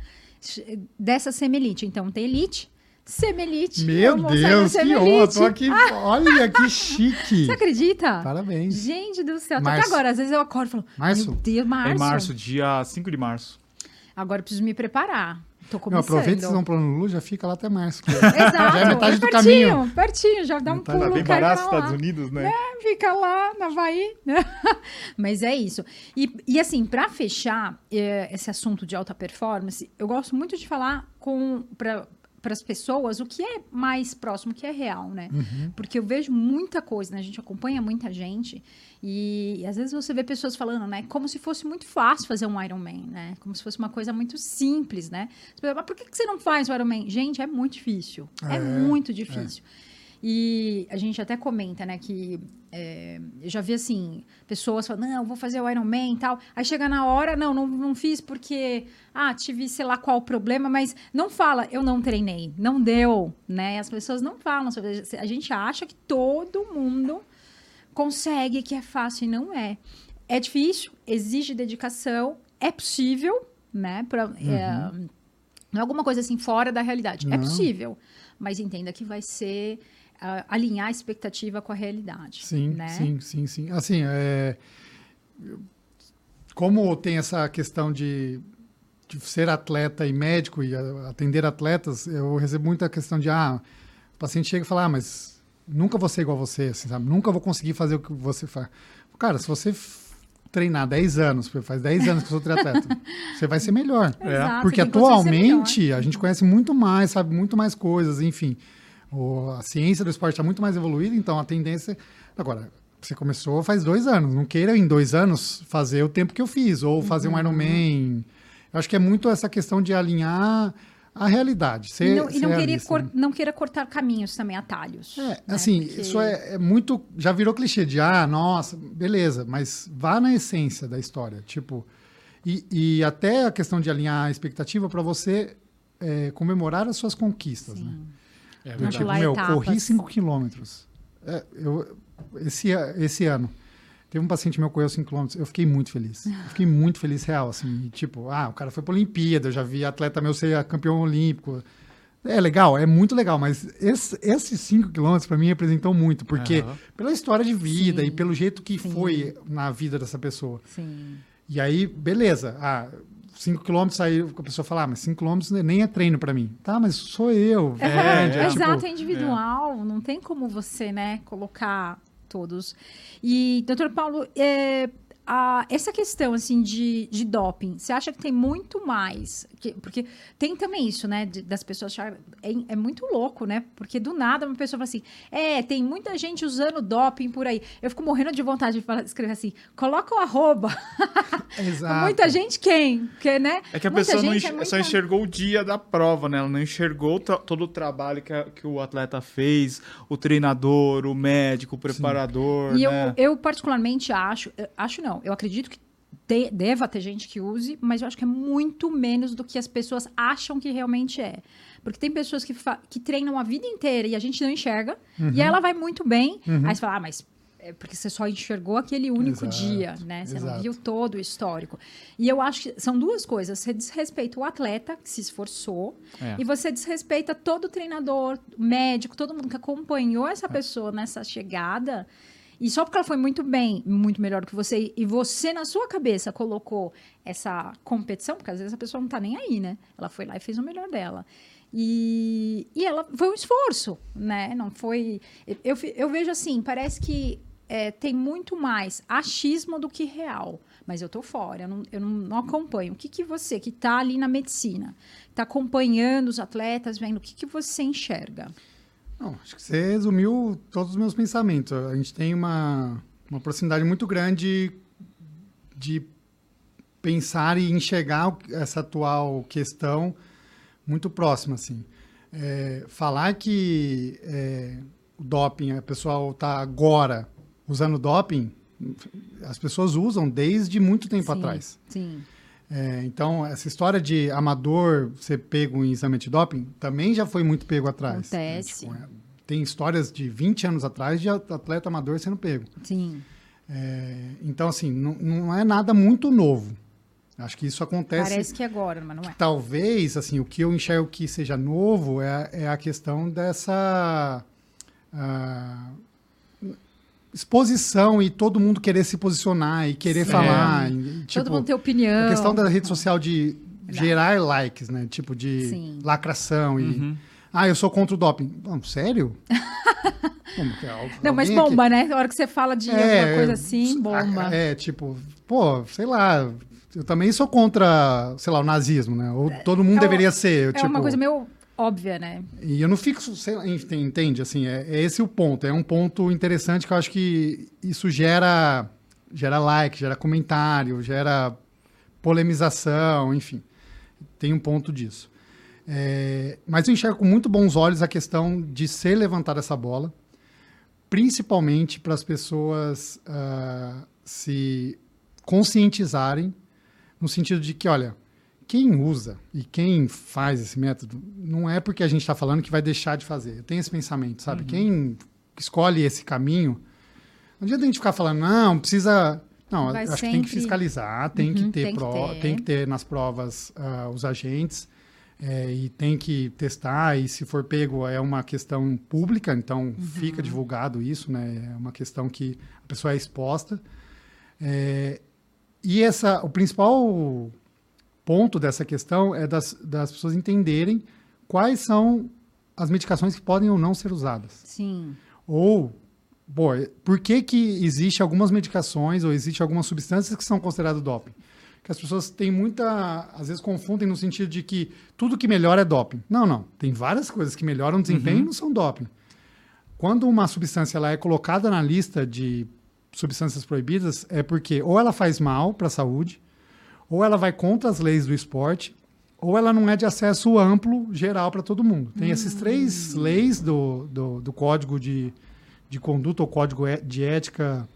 Speaker 2: dessa Semelite. Então, tem Elite, Semelite.
Speaker 3: Meu Deus, que
Speaker 2: Semelite.
Speaker 3: honra, tô aqui, olha que chique.
Speaker 2: Você acredita?
Speaker 3: Parabéns.
Speaker 2: Gente do céu,
Speaker 3: Março.
Speaker 2: até agora, às vezes eu acordo e falo,
Speaker 3: Março?
Speaker 2: meu Deus, março.
Speaker 1: É em março, dia 5 de março.
Speaker 2: Agora eu preciso me preparar. Tô
Speaker 3: Não,
Speaker 2: começando.
Speaker 3: aproveita que vocês vão pro Honolulu, já fica lá até março.
Speaker 2: Exato.
Speaker 3: Já é metade do
Speaker 2: pertinho,
Speaker 3: caminho.
Speaker 2: Pertinho, já dá um
Speaker 3: Metade.
Speaker 2: pulo.
Speaker 1: Tá bem barato
Speaker 2: pra
Speaker 1: os
Speaker 2: lá.
Speaker 1: Estados Unidos, né?
Speaker 2: fica lá na Havaí. Mas é isso. E, e assim, para fechar eh, esse assunto de alta performance, eu gosto muito de falar com para as pessoas o que é mais próximo, o que é real, né?
Speaker 3: Uhum.
Speaker 2: Porque eu vejo muita coisa, né? A gente acompanha muita gente e, às vezes você vê pessoas falando, né? Como se fosse muito fácil fazer um Ironman, né? Como se fosse uma coisa muito simples, né? Mas por que que você não faz o Ironman? Gente, é muito difícil. É,
Speaker 3: É,
Speaker 2: muito difícil. E a gente até comenta, né, que é, eu já vi assim, pessoas falando, não, vou fazer o Ironman e tal. Aí chega na hora, não, não, não fiz porque, ah, tive sei lá qual problema, mas não fala, eu não treinei, não deu, né? As pessoas não falam sobre A gente acha que todo mundo consegue, que é fácil e não é. É difícil, exige dedicação, é possível, né? Pra, é, não é alguma coisa assim fora da realidade. É
Speaker 3: Não.
Speaker 2: possível, mas entenda que vai ser alinhar a expectativa com a realidade.
Speaker 3: Sim,
Speaker 2: né?
Speaker 3: sim, sim, sim. Assim, é, como tem essa questão de, de ser atleta e médico e atender atletas, eu recebo muita questão de, ah, o paciente chega e fala, ah, mas nunca vou ser igual a você, assim, sabe? Nunca vou conseguir fazer o que você faz. Cara, se você treinar 10 anos, faz 10 anos que eu sou triatleta, você vai ser melhor.
Speaker 2: Exato,
Speaker 3: Porque atualmente a gente conhece muito mais, sabe muito mais coisas, enfim. O- a ciência do esporte está muito mais evoluída, então a tendência. Agora, você começou faz dois anos. Não queira em dois anos fazer o tempo que eu fiz, ou fazer
Speaker 2: Uhum.
Speaker 3: um Ironman. Eu acho que é muito essa questão de alinhar a realidade.
Speaker 2: E
Speaker 3: Ser,
Speaker 2: não, e
Speaker 3: ser
Speaker 2: não, querer
Speaker 3: realista,
Speaker 2: cor-
Speaker 3: né?
Speaker 2: não queira cortar caminhos também, atalhos.
Speaker 3: É,
Speaker 2: né?
Speaker 3: assim,
Speaker 2: Porque-
Speaker 3: isso é, é muito. Já virou clichê de, ah, nossa, beleza, mas vá na essência da história. Tipo, e, e até a questão de alinhar a expectativa para você é, comemorar as suas conquistas, né?
Speaker 1: É
Speaker 3: Eu, tipo, meu,
Speaker 2: etapas.
Speaker 3: corri 5 quilômetros. É, eu, esse, esse ano, teve um paciente meu que correu 5 quilômetros. Eu fiquei muito feliz. Eu fiquei muito feliz, real. Assim, e, tipo, ah, o cara foi pra Olimpíada. Eu já vi atleta meu ser campeão olímpico. É legal, é muito legal, mas esse- esses 5 quilômetros para mim representou muito, porque
Speaker 1: Aham.
Speaker 3: pela história de vida
Speaker 2: Sim.
Speaker 3: e pelo jeito que
Speaker 2: Sim.
Speaker 3: foi na vida dessa pessoa.
Speaker 2: Sim.
Speaker 3: E aí, beleza. Ah, 5 quilômetros, aí a pessoa fala, ah, mas 5 quilômetros nem é treino para mim. Tá, mas sou eu.
Speaker 2: É,
Speaker 3: entende? É, tipo,
Speaker 2: exato, é individual, não tem como você, né, colocar todos. E, doutor Paulo, é, a- essa questão, assim, de, de doping, você acha que tem muito mais? que- porque tem também isso, né, de- das pessoas acharem, é, é muito louco, né, porque do nada uma pessoa fala assim, é, tem muita gente usando doping por aí. Eu fico morrendo de vontade de falar- escrever assim, coloca o arroba.
Speaker 3: Exato.
Speaker 2: Muita gente quem? Que, né?
Speaker 1: É que a
Speaker 2: Muita
Speaker 1: pessoa não
Speaker 2: é muita-
Speaker 1: só enxergou o dia da prova, né? Ela não enxergou todo o trabalho que, a- que o atleta fez, o treinador, o médico, o preparador,
Speaker 2: E eu,
Speaker 1: né?
Speaker 2: eu particularmente acho, acho não, eu acredito que te- deva ter gente que use, mas eu acho que é muito menos do que as pessoas acham que realmente é. Porque tem pessoas que, que treinam a vida inteira e a gente não enxerga,
Speaker 3: Uhum.
Speaker 2: e ela vai muito bem, aí você fala, ah, mas é porque você só enxergou aquele único
Speaker 3: Exato,
Speaker 2: dia, né? Você não
Speaker 3: exato.
Speaker 2: viu todo o histórico. E eu acho que são duas coisas. Você desrespeita o atleta que se esforçou
Speaker 1: É.
Speaker 2: e você desrespeita todo o treinador, médico, todo mundo que acompanhou essa pessoa nessa chegada. E só porque ela foi muito bem, muito melhor que você, e você na sua cabeça colocou essa competição, porque às vezes a pessoa não tá nem aí, né? Ela foi lá e fez o melhor dela. E, e ela foi um esforço, né? Não foi. Eu, eu vejo assim, parece que é, tem muito mais achismo do que real. Mas eu tô fora, eu não, eu não, não acompanho. O que, que você, que está ali na medicina, está acompanhando os atletas, vendo, o que, que você enxerga?
Speaker 3: Não, acho que você resumiu todos os meus pensamentos. A gente tem uma, uma proximidade muito grande de pensar e enxergar essa atual questão muito próxima, assim. É, falar que é, o doping, a pessoa está agora usando doping, as pessoas usam desde muito tempo
Speaker 2: sim,
Speaker 3: atrás.
Speaker 2: Sim.
Speaker 3: É, então, essa história de amador ser pego em exame de doping também já foi muito pego atrás.
Speaker 2: Acontece.
Speaker 3: Tipo, é, tem histórias de 20 anos atrás de atleta amador sendo pego.
Speaker 2: Sim.
Speaker 3: É, então, assim, não, não é nada muito novo. Acho que isso acontece.
Speaker 2: Parece que agora, mas não é.
Speaker 3: Talvez, assim, o que eu enxergo que seja novo é, é a questão dessa uh, exposição e todo mundo querer se posicionar e querer falar. E,
Speaker 2: tipo, todo mundo ter opinião.
Speaker 3: A questão da rede social de gerar likes, né? Tipo de Sim. lacração e uhum. ah, eu sou contra o doping. Não, sério?
Speaker 2: não, mas bomba, aqui... né? Na hora que você fala de é, alguma coisa assim, bomba.
Speaker 3: É, tipo, pô, sei lá, eu também sou contra, sei lá, o nazismo, né? Ou todo mundo é, deveria ser.
Speaker 2: É
Speaker 3: tipo,
Speaker 2: uma coisa meio óbvia, né?
Speaker 3: E eu não fico, sei lá, entende? Assim, é, é, esse o ponto. É um ponto interessante que eu acho que isso gera, gera like, gera comentário, gera polemização, enfim. Tem um ponto disso. É, mas eu enxergo com muito bons olhos a questão de ser levantada essa bola, principalmente para as pessoas uh, se conscientizarem no sentido de que, olha, quem usa e quem faz esse método não é porque a gente está falando que vai deixar de fazer. Eu tenho esse pensamento, sabe? Uhum. Quem escolhe esse caminho, não adianta a gente ficar falando, não, precisa. Não, vai acho sempre... que tem que fiscalizar, tem uhum, que ter, tem, pro... que ter. tem que ter nas provas uh, os agentes. É, e tem que testar, e se for pego é uma questão pública, então uhum. fica divulgado isso, né? É uma questão que a pessoa é exposta. É, e essa, o principal ponto dessa questão é das, das pessoas entenderem quais são as medicações que podem ou não ser usadas.
Speaker 2: Sim.
Speaker 3: Ou, bom, por que que existe algumas medicações ou existe algumas substâncias que são consideradas doping? Que as pessoas têm muita, às vezes confundem no sentido de que tudo que melhora é doping. Não, não. Tem várias coisas que melhoram o desempenho uhum. e não são doping. Quando uma substância ela é colocada na lista de substâncias proibidas é porque ou ela faz mal para a saúde, ou ela vai contra as leis do esporte, ou ela não é de acesso amplo, geral para todo mundo. Tem hum. essas três leis do, do, do, Código de, de Conduta, ou Código de Ética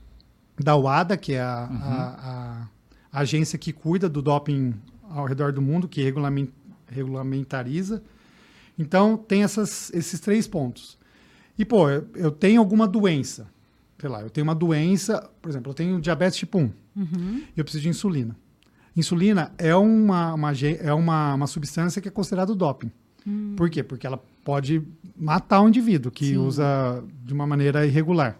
Speaker 3: da UADA, que é a, uhum. a, a, agência que cuida do doping ao redor do mundo, que regulamentariza. Então, tem essas, esses três pontos. E, pô, eu, eu tenho alguma doença sei lá, eu tenho uma doença, por exemplo, eu tenho diabetes tipo 1, uhum. eu preciso de insulina. Insulina é uma, uma, é uma, uma substância que é considerada doping. Hum. Por quê? Porque ela pode matar o indivíduo que Sim. usa de uma maneira irregular.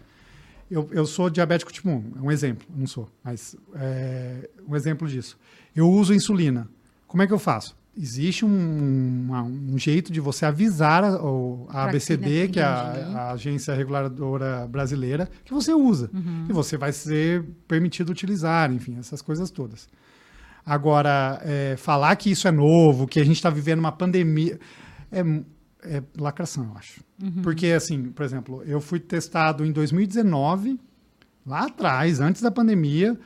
Speaker 3: Eu, eu sou diabético tipo 1, é um exemplo, não sou, mas é um exemplo disso. Eu uso insulina. Como é que eu faço? existe um, uma, um, jeito de você avisar a, a ABCD, que é a, a, agência reguladora brasileira, que você usa. Uhum. E você vai ser permitido utilizar, enfim, essas coisas todas. Agora, é, falar que isso é novo, que a gente está vivendo uma pandemia, é, é lacração, eu acho. Uhum. Porque, assim, por exemplo, eu fui testado em 2019, lá atrás, antes da pandemia,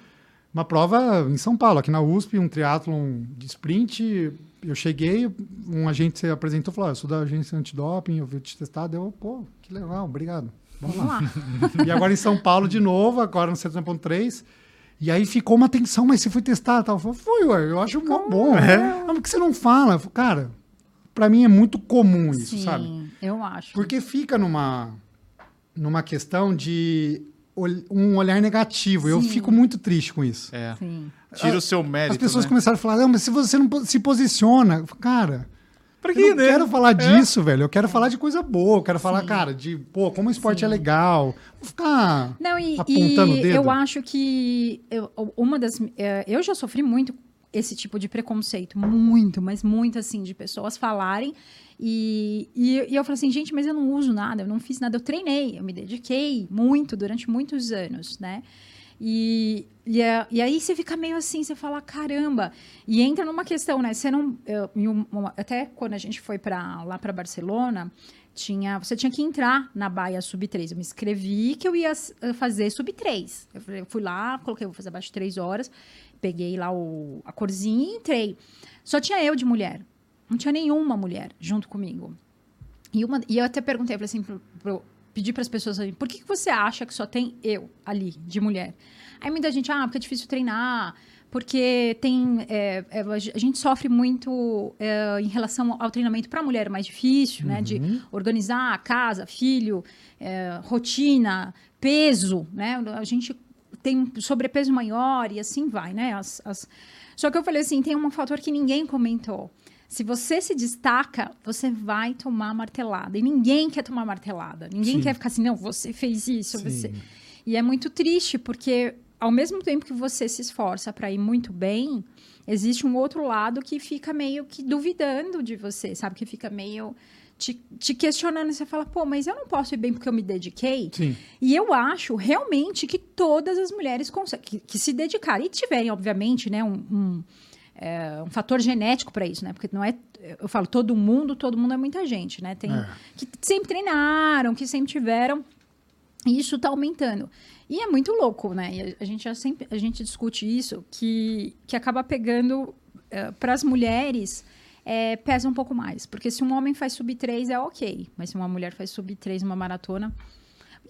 Speaker 3: uma prova em São Paulo, aqui na USP, um triatlon de sprint. Eu cheguei, um agente se apresentou e falou: ah, Eu sou da agência antidoping, eu vi te testar. Deu, pô, que legal, obrigado. Vamos lá. e agora em São Paulo de novo, agora no 7.3. E aí ficou uma tensão, mas você foi testar tal. Falei, foi, ué, eu acho mó bom. É. Mas por que você não fala? Falei, Cara, para mim é muito comum isso,
Speaker 2: Sim,
Speaker 3: sabe?
Speaker 2: eu acho.
Speaker 3: Porque fica numa, numa questão de um olhar negativo. Sim. Eu fico muito triste com isso.
Speaker 1: É. Tira o seu mérito.
Speaker 3: As pessoas
Speaker 1: né?
Speaker 3: começaram a falar, não, mas se você não se posiciona, cara. Pra quê, eu não né? quero falar é. disso, velho. Eu quero falar de coisa boa. Eu quero falar, Sim. cara, de, pô, como o esporte é Sim. é legal. Vou ficar
Speaker 2: não, e, apontando o dedo. Eu acho que eu, uma das. É, eu já sofri muito esse tipo de preconceito. Muito, mas muito assim, de pessoas falarem. E, e, e, eu falei assim, gente, mas eu não uso nada, eu não fiz nada, eu treinei, eu me dediquei muito durante muitos anos, né? E, e, é, e, aí você fica meio assim, você fala, caramba. E entra numa questão, né? Você não. Eu, até quando a gente foi para lá para Barcelona, tinha, você tinha que entrar na baia sub 3. Eu me inscrevi que eu ia fazer sub 3. Eu fui lá, coloquei, vou fazer abaixo de 3 horas, peguei lá o, a corzinha e entrei. Só tinha eu de mulher. Não tinha nenhuma mulher junto comigo. E, uma, e eu até perguntei, falei assim, pro, pro, pedi para as pessoas assim, por que, que você acha que só tem eu ali, de mulher? Aí muita gente, ah, porque é difícil treinar, porque tem é, é, a gente sofre muito é, em relação ao treinamento para mulher mais difícil, uhum. né, de uhum. organizar a casa, filho, é, rotina, peso, né, a gente tem sobrepeso maior e assim vai, né, as, as... só que eu falei assim, tem um fator que ninguém comentou. Se você se destaca, você vai tomar martelada. E ninguém quer tomar martelada. Ninguém Sim. quer ficar assim, não, você fez isso, Sim. você. E é muito triste, porque ao mesmo tempo que você se esforça para ir muito bem, existe um outro lado que fica meio que duvidando de você, sabe? Que fica meio te, te questionando. Você fala, pô, mas eu não posso ir bem porque eu me dediquei.
Speaker 3: Sim.
Speaker 2: E eu acho realmente que todas as mulheres conseguem, que, que se dedicarem e tiverem, obviamente, né, um, um é, um fator genético para isso, né? Porque não é, eu falo todo mundo, todo mundo é muita gente, né? Tem é. que sempre treinaram, que sempre tiveram, e isso está aumentando. E é muito louco, né? a gente já sempre a gente discute isso que que acaba pegando é, para as mulheres é, pesa um pouco mais, porque se um homem faz sub 3 é ok, mas se uma mulher faz sub 3 numa maratona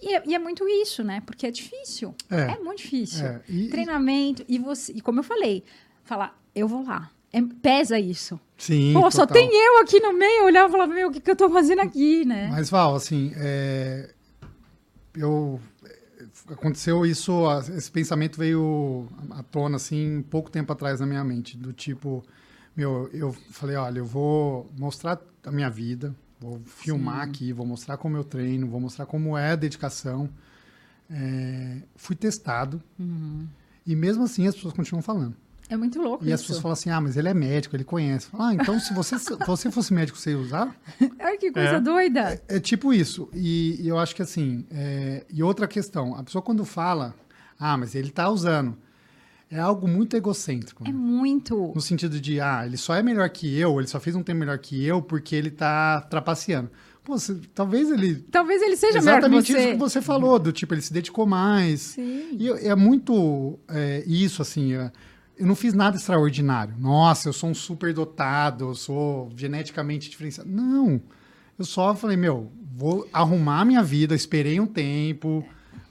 Speaker 2: e é, e é, muito isso, né? Porque é difícil. É, é muito difícil. É, e, Treinamento. E, você, e como eu falei, falar, eu vou lá. É, pesa isso.
Speaker 3: Sim.
Speaker 2: Pô, total. só tem eu aqui no meio, eu olhava e falava, meu, o que, que eu tô fazendo aqui, né?
Speaker 3: Mas, Val, assim, é... eu. Aconteceu isso, esse pensamento veio à tona, assim, pouco tempo atrás na minha mente, do tipo, meu, eu falei, olha, eu vou mostrar a minha vida, vou filmar Sim. aqui, vou mostrar como eu treino, vou mostrar como é a dedicação. É... fui testado,
Speaker 2: uhum.
Speaker 3: e mesmo assim as pessoas continuam falando.
Speaker 2: É muito louco
Speaker 3: E
Speaker 2: isso.
Speaker 3: as pessoas falam assim, ah, mas ele é médico, ele conhece. Ah, então se você, se você fosse médico, você ia usar?
Speaker 2: Ai, que coisa é. doida.
Speaker 3: É, é, tipo isso. E, e, eu acho que assim, é, e outra questão, a pessoa quando fala, ah, mas ele está usando, é algo muito egocêntrico.
Speaker 2: É muito.
Speaker 3: No sentido de, ah, ele só é melhor que eu, ele só fez um tempo melhor que eu porque ele está trapaceando. Pô, você, talvez ele.
Speaker 2: Talvez ele seja
Speaker 3: Exatamente
Speaker 2: melhor que
Speaker 3: isso que você falou, do tipo, ele se dedicou mais.
Speaker 2: Sim.
Speaker 3: E é muito é, isso, assim. Eu não fiz nada extraordinário. Nossa, eu sou um super dotado, eu sou geneticamente diferenciado. Não. Eu só falei, meu, vou arrumar minha vida, esperei um tempo,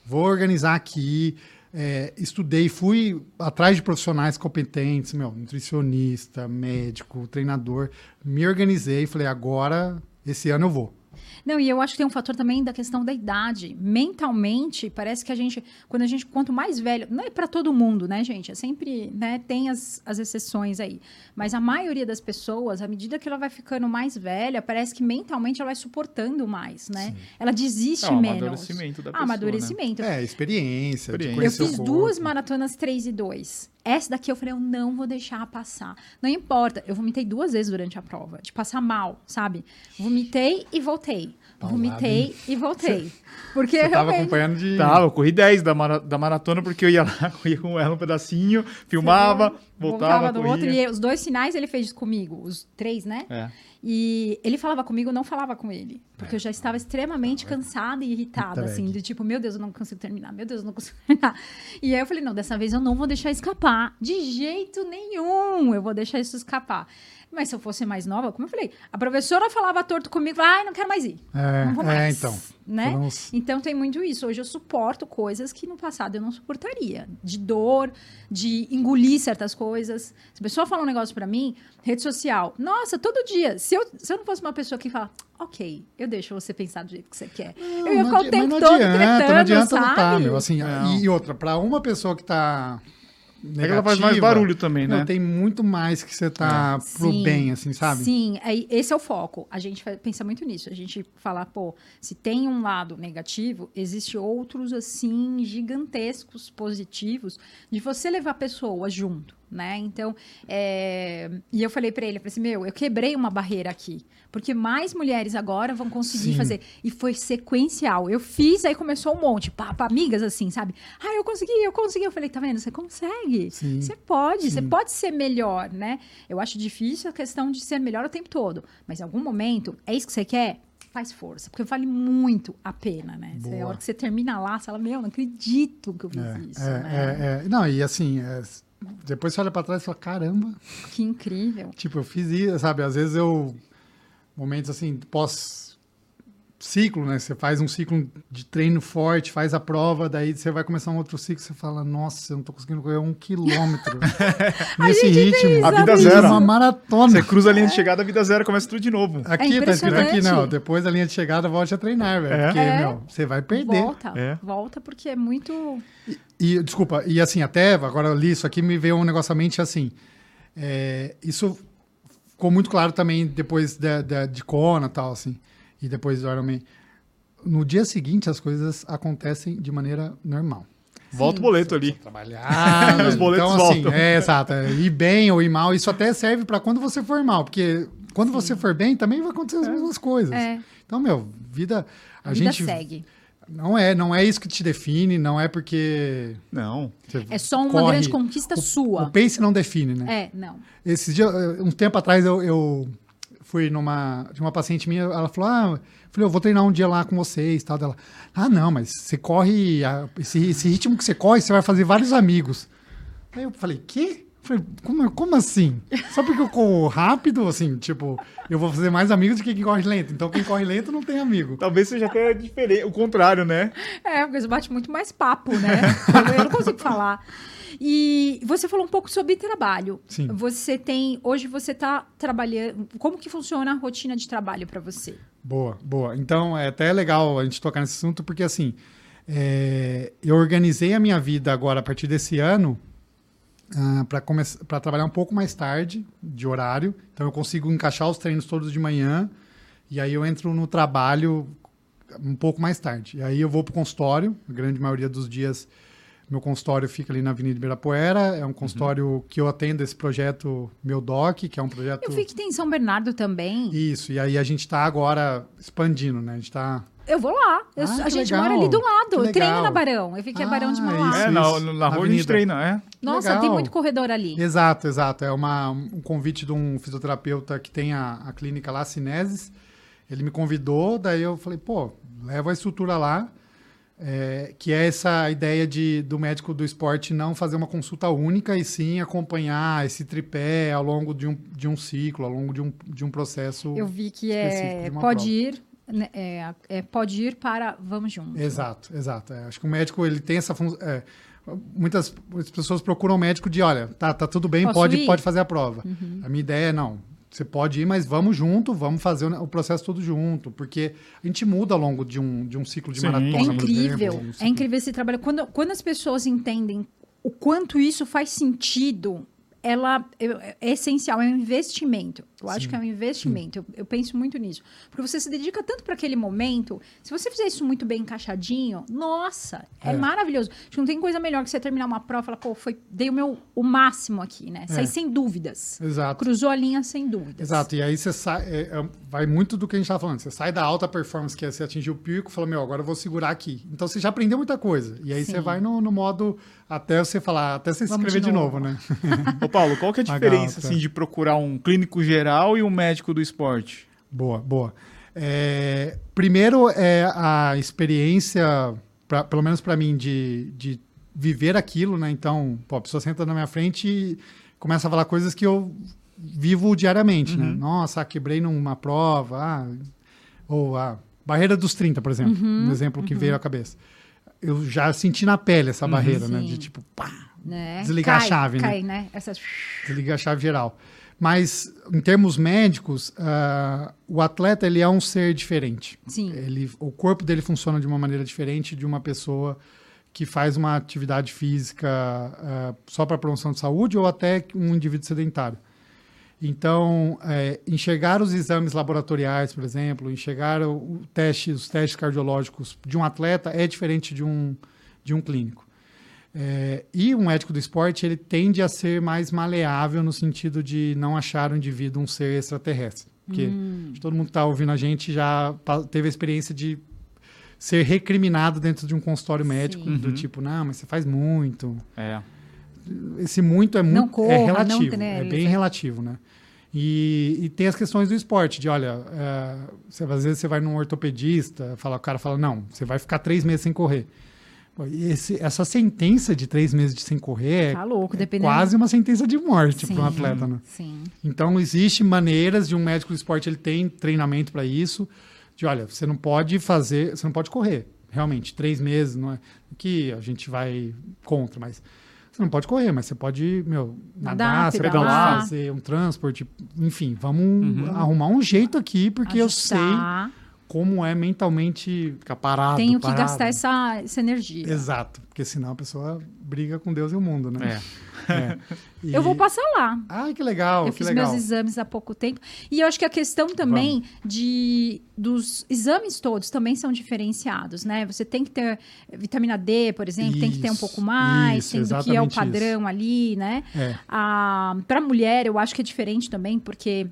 Speaker 3: vou organizar aqui. É, estudei, fui atrás de profissionais competentes, meu, nutricionista, médico, treinador. Me organizei e falei, agora, esse ano eu vou.
Speaker 2: Não, e eu acho que tem um fator também da questão da idade. Mentalmente, parece que a gente, quando a gente, quanto mais velho, não é para todo mundo, né, gente? É sempre, né, tem as, as exceções aí. Mas a maioria das pessoas, à medida que ela vai ficando mais velha, parece que mentalmente ela vai suportando mais, né? Sim. Ela desiste
Speaker 1: é,
Speaker 2: menos.
Speaker 1: Amadurecimento da
Speaker 2: pessoa,
Speaker 1: amadurecimento.
Speaker 3: Né? É, experiência. experiência.
Speaker 2: Eu fiz duas maratonas 3 e 2. Essa daqui eu falei, eu não vou deixar passar. Não importa, eu vomitei duas vezes durante a prova, de passar mal, sabe? Vomitei e voltei. Vomitei hein? e voltei. Porque
Speaker 3: Você tava acompanhando de.
Speaker 1: Tava, eu corri 10 da, mara, da maratona, porque eu ia lá, corria com ela um pedacinho, filmava, voltava. Voltava do outro.
Speaker 2: E os dois finais ele fez comigo, os três, né?
Speaker 1: É.
Speaker 2: E ele falava comigo, eu não falava com ele. Porque é. eu já estava extremamente cansada e irritada, assim, de tipo, meu Deus, eu não consigo terminar, meu Deus, eu não consigo terminar. E aí eu falei, não, dessa vez eu não vou deixar escapar. De jeito nenhum eu vou deixar isso escapar. Mas se eu fosse mais nova, como eu falei, a professora falava torto comigo, ai, ah, não quero mais ir.
Speaker 3: É,
Speaker 2: não vou
Speaker 3: mais. É, então.
Speaker 2: Né? Então tem muito isso. Hoje eu suporto coisas que no passado eu não suportaria. De dor, de engolir certas coisas. Se a pessoa fala um negócio para mim, rede social, nossa, todo dia. Se eu, se eu não fosse uma pessoa que fala, ok, eu deixo você pensar do jeito que você quer. Não, eu ia ficar o tempo todo adianta, tretando, não adianta sabe? Lutar, meu.
Speaker 3: Assim, e outra, para uma pessoa que tá negativa, é que ela
Speaker 1: faz mais barulho também, né?
Speaker 3: Não, tem muito mais que você tá é. pro sim, bem, assim, sabe?
Speaker 2: Sim, é, esse é o foco. A gente pensa muito nisso. A gente fala, pô, se tem um lado negativo, existe outros, assim, gigantescos positivos de você levar pessoas junto. Né? Então, é... e eu falei para ele, eu falei assim, meu, eu quebrei uma barreira aqui, porque mais mulheres agora vão conseguir
Speaker 3: Sim.
Speaker 2: fazer. E foi sequencial. Eu fiz, aí começou um monte, pá, pá, amigas assim, sabe? Ah, eu consegui, eu consegui. Eu falei, tá vendo? Você consegue.
Speaker 3: Sim.
Speaker 2: Você pode, você
Speaker 3: Sim.
Speaker 2: pode ser melhor, né? Eu acho difícil a questão de ser melhor o tempo todo, mas em algum momento, é isso que você quer? Faz força, porque vale muito a pena, né? Você, a
Speaker 3: Boa.
Speaker 2: hora que você termina lá, você fala, meu, não acredito que eu fiz
Speaker 3: É,
Speaker 2: isso,
Speaker 3: é,
Speaker 2: né?
Speaker 3: é, é. Não, e assim, é, depois você olha pra trás e fala, caramba,
Speaker 2: Que incrível.
Speaker 3: tipo, eu fiz isso, sabe? Às vezes eu, momentos assim, pós ciclo, né? Você faz um ciclo de treino forte, faz a prova, daí você vai começar um outro ciclo, você fala, nossa, eu não tô conseguindo correr um quilômetro nesse ritmo.
Speaker 1: A vida
Speaker 3: Isso
Speaker 1: zero.
Speaker 3: é uma maratona.
Speaker 1: Você cruza a linha de chegada, a vida zero, começa tudo de novo.
Speaker 3: Aqui, tá escrito aqui, não. Depois da linha de chegada, volte a treinar, velho.
Speaker 1: É?
Speaker 3: Porque,
Speaker 2: É.
Speaker 3: meu, você vai perder.
Speaker 2: Volta,
Speaker 1: É.
Speaker 2: volta, porque é muito.
Speaker 3: E, desculpa, e assim, até agora eu li isso aqui, me veio um negócio à mente assim. é, isso ficou muito claro também depois da, da- de Kona e tal, assim. E depois do Ironman. No dia seguinte, as coisas acontecem de maneira normal.
Speaker 1: Volta o boleto ali.
Speaker 3: Trabalhar.
Speaker 1: Os boletos
Speaker 3: então, assim,
Speaker 1: voltam.
Speaker 3: É, exato. é, Ir bem ou ir mal, isso até serve para quando você for mal. Porque quando você for bem, também vai acontecer as mesmas coisas.
Speaker 2: É,
Speaker 3: Então, meu, vida. A,
Speaker 2: a vida
Speaker 3: gente.
Speaker 2: segue.
Speaker 3: Não é, não é isso que te define, não é porque.
Speaker 1: Não.
Speaker 2: É só uma
Speaker 3: corre-
Speaker 2: grande conquista
Speaker 3: o,
Speaker 2: sua.
Speaker 3: O pace não define, né?
Speaker 2: É, não.
Speaker 3: Esses dias, eh, um tempo atrás, eu, eu fui numa. De uma paciente minha, ela falou: Ah, eu falei, eu vou treinar um dia lá com vocês tal. Dela, ah, não, mas você corre. ah, Esse, esse ritmo que você corre, você vai fazer vários amigos. Aí eu falei, quê? Eu Falei, como, como assim? Só porque eu corro rápido, assim, tipo, eu vou fazer mais amigos do que quem corre lento. Então quem corre lento não tem amigo.
Speaker 1: Talvez seja até diferente, o contrário, né?
Speaker 2: É, porque você bate muito mais papo, né? eu, eu não consigo falar. E você falou um pouco sobre trabalho.
Speaker 3: Sim.
Speaker 2: Você tem. Hoje você está trabalhando. Como que funciona a rotina de trabalho para você?
Speaker 3: Boa, boa. Então é até legal a gente tocar nesse assunto, porque assim, é, eu organizei a minha vida agora a partir desse ano para trabalhar um pouco mais tarde de horário. Então eu consigo encaixar os treinos todos de manhã e aí eu entro no trabalho um pouco mais tarde. E aí eu vou para o consultório, a grande maioria dos dias meu consultório fica ali na Avenida Ibirapuera, é um consultório que eu atendo esse projeto Meu Doc, que é um projeto...
Speaker 2: Eu vi que tem em São Bernardo também.
Speaker 3: Isso, e aí a gente está agora expandindo, né? A gente está
Speaker 2: Eu vou lá. Eu-
Speaker 3: Ah,
Speaker 2: a gente
Speaker 3: legal,
Speaker 2: mora ali do lado. Eu treino na Barão. Eu vi que é Barão de
Speaker 3: Ah,
Speaker 2: Mauá.
Speaker 3: isso,
Speaker 1: é, na, na
Speaker 3: Na
Speaker 1: rua a gente
Speaker 3: avenida.
Speaker 1: treina, é.
Speaker 2: Nossa,
Speaker 3: legal.
Speaker 2: tem muito corredor ali.
Speaker 3: Exato, exato. É uma, um convite de um fisioterapeuta que tem a, a clínica lá, Cineses. Ele me convidou, daí eu falei, pô, leva a estrutura lá, é, que é essa ideia de, do médico do esporte não fazer uma consulta única e sim acompanhar esse tripé ao longo de um, de um ciclo, ao longo de um, de um processo.
Speaker 2: Eu vi que é pode
Speaker 3: prova.
Speaker 2: ir, né, é, é, pode ir para vamos juntos.
Speaker 3: Exato, exato. É, acho que o médico ele tem essa função. muitas, muitas pessoas procuram o médico de, olha, tá, tá tudo bem,
Speaker 2: Posso
Speaker 3: pode,
Speaker 2: ir? Uhum.
Speaker 3: pode fazer a prova. A minha ideia é não. Você pode ir, mas vamos junto, vamos fazer o, processo todo junto, porque a gente muda ao longo de um, de um ciclo de
Speaker 1: Sim.
Speaker 3: maratona.
Speaker 2: É incrível,
Speaker 3: exemplo, um
Speaker 2: é incrível esse trabalho. Quando, quando as pessoas entendem o quanto isso faz sentido, ela é, é essencial, é um investimento. Eu acho
Speaker 3: Sim,
Speaker 2: que é um investimento. Eu, eu penso muito nisso. Porque você se dedica tanto para aquele momento. Se você fizer isso muito bem encaixadinho, nossa, é,
Speaker 3: É.
Speaker 2: maravilhoso. Acho que não tem coisa melhor que você terminar uma prova e falar, pô, foi, dei o meu o máximo aqui, né? Saí
Speaker 3: É.
Speaker 2: sem dúvidas.
Speaker 3: Exato.
Speaker 2: Cruzou a linha sem dúvidas.
Speaker 3: Exato, e aí você sai, é, é, vai muito do que a gente estava falando. Você sai da alta performance, que é você atingir o pico, e fala, meu, agora eu vou segurar aqui. Então você já aprendeu muita coisa. E aí
Speaker 2: Sim.
Speaker 3: você vai no, no modo até você falar, até você se
Speaker 2: Vamos
Speaker 3: inscrever
Speaker 2: de
Speaker 3: de
Speaker 2: novo.
Speaker 3: novo, né?
Speaker 1: Ô, Paulo, qual que é a diferença, assim, de procurar um clínico geral e um médico do esporte?
Speaker 3: Boa, boa. É, primeiro é a experiência, pra- pelo menos para mim, de, de viver aquilo, né? Então, pô, a pessoa senta na minha frente e começa a falar coisas que eu vivo diariamente, né? Nossa, ah, quebrei numa prova, ah, ou a barreira dos 30, por exemplo, um exemplo que veio à cabeça. Eu já senti na pele essa barreira, né?
Speaker 2: Sim.
Speaker 3: De tipo, pá,
Speaker 2: Né?
Speaker 3: Desligar a
Speaker 2: Cai,
Speaker 3: chave, né?
Speaker 2: cai, né? Essas...
Speaker 3: desliga a chave geral. Mas, em termos médicos, ah, o atleta ele é um ser diferente.
Speaker 2: Sim.
Speaker 3: Ele, o corpo dele funciona de uma maneira diferente de uma pessoa que faz uma atividade física ah, só para promoção de saúde ou até um indivíduo sedentário. Então, é, enxergar os exames laboratoriais, por exemplo, enxergar o, o teste, os testes cardiológicos de um atleta é diferente de um, de um clínico. É, e o médico do esporte, ele tende a ser mais maleável no sentido de não achar o indivíduo um ser extraterrestre. Porque
Speaker 2: Hum.
Speaker 3: todo mundo que está ouvindo a gente já teve a experiência de ser recriminado dentro de um consultório médico,
Speaker 2: Sim.
Speaker 3: do tipo, não, mas você faz muito.
Speaker 1: É.
Speaker 3: Esse muito é muito
Speaker 2: Não corra,
Speaker 3: é relativo,
Speaker 2: né,
Speaker 3: é bem relativo, né? E, e tem as questões do esporte, de olha, é, você- às vezes você vai num ortopedista, fala, o cara fala, não, você vai ficar três meses sem correr. Esse- essa sentença de três meses de sem correr é,
Speaker 2: Tá louco,
Speaker 3: é quase uma sentença de morte para um atleta, né?
Speaker 2: Sim.
Speaker 3: Então, existe maneiras de um médico do esporte, ele tem treinamento para isso, de olha, você não pode fazer, você não pode correr, realmente, três meses, não é que a gente vai contra, mas você não pode correr, mas você pode, meu,
Speaker 2: Nadar,
Speaker 3: nadar, você pode
Speaker 2: pedalar.
Speaker 3: fazer um transporte, enfim, vamos
Speaker 1: Uhum.
Speaker 3: arrumar um jeito aqui, porque eu sei
Speaker 2: Ajustar.
Speaker 3: como é mentalmente ficar parado,
Speaker 2: Tenho que
Speaker 3: parado.
Speaker 2: gastar essa, essa energia.
Speaker 3: Exato, porque senão a pessoa briga com Deus e o mundo, né?
Speaker 1: É.
Speaker 3: É. E-
Speaker 2: Eu vou passar lá.
Speaker 3: Ai, que legal,
Speaker 2: eu
Speaker 3: que
Speaker 2: fiz
Speaker 3: legal.
Speaker 2: meus exames há pouco tempo. E eu acho que a questão também de dos exames todos também são diferenciados, né? Você tem que ter vitamina D, por exemplo, tem que ter um
Speaker 3: Isso,
Speaker 2: pouco mais,
Speaker 3: isso,
Speaker 2: sendo que é o padrão ali, né?
Speaker 3: É.
Speaker 2: Para mulher, eu acho que é diferente também, porque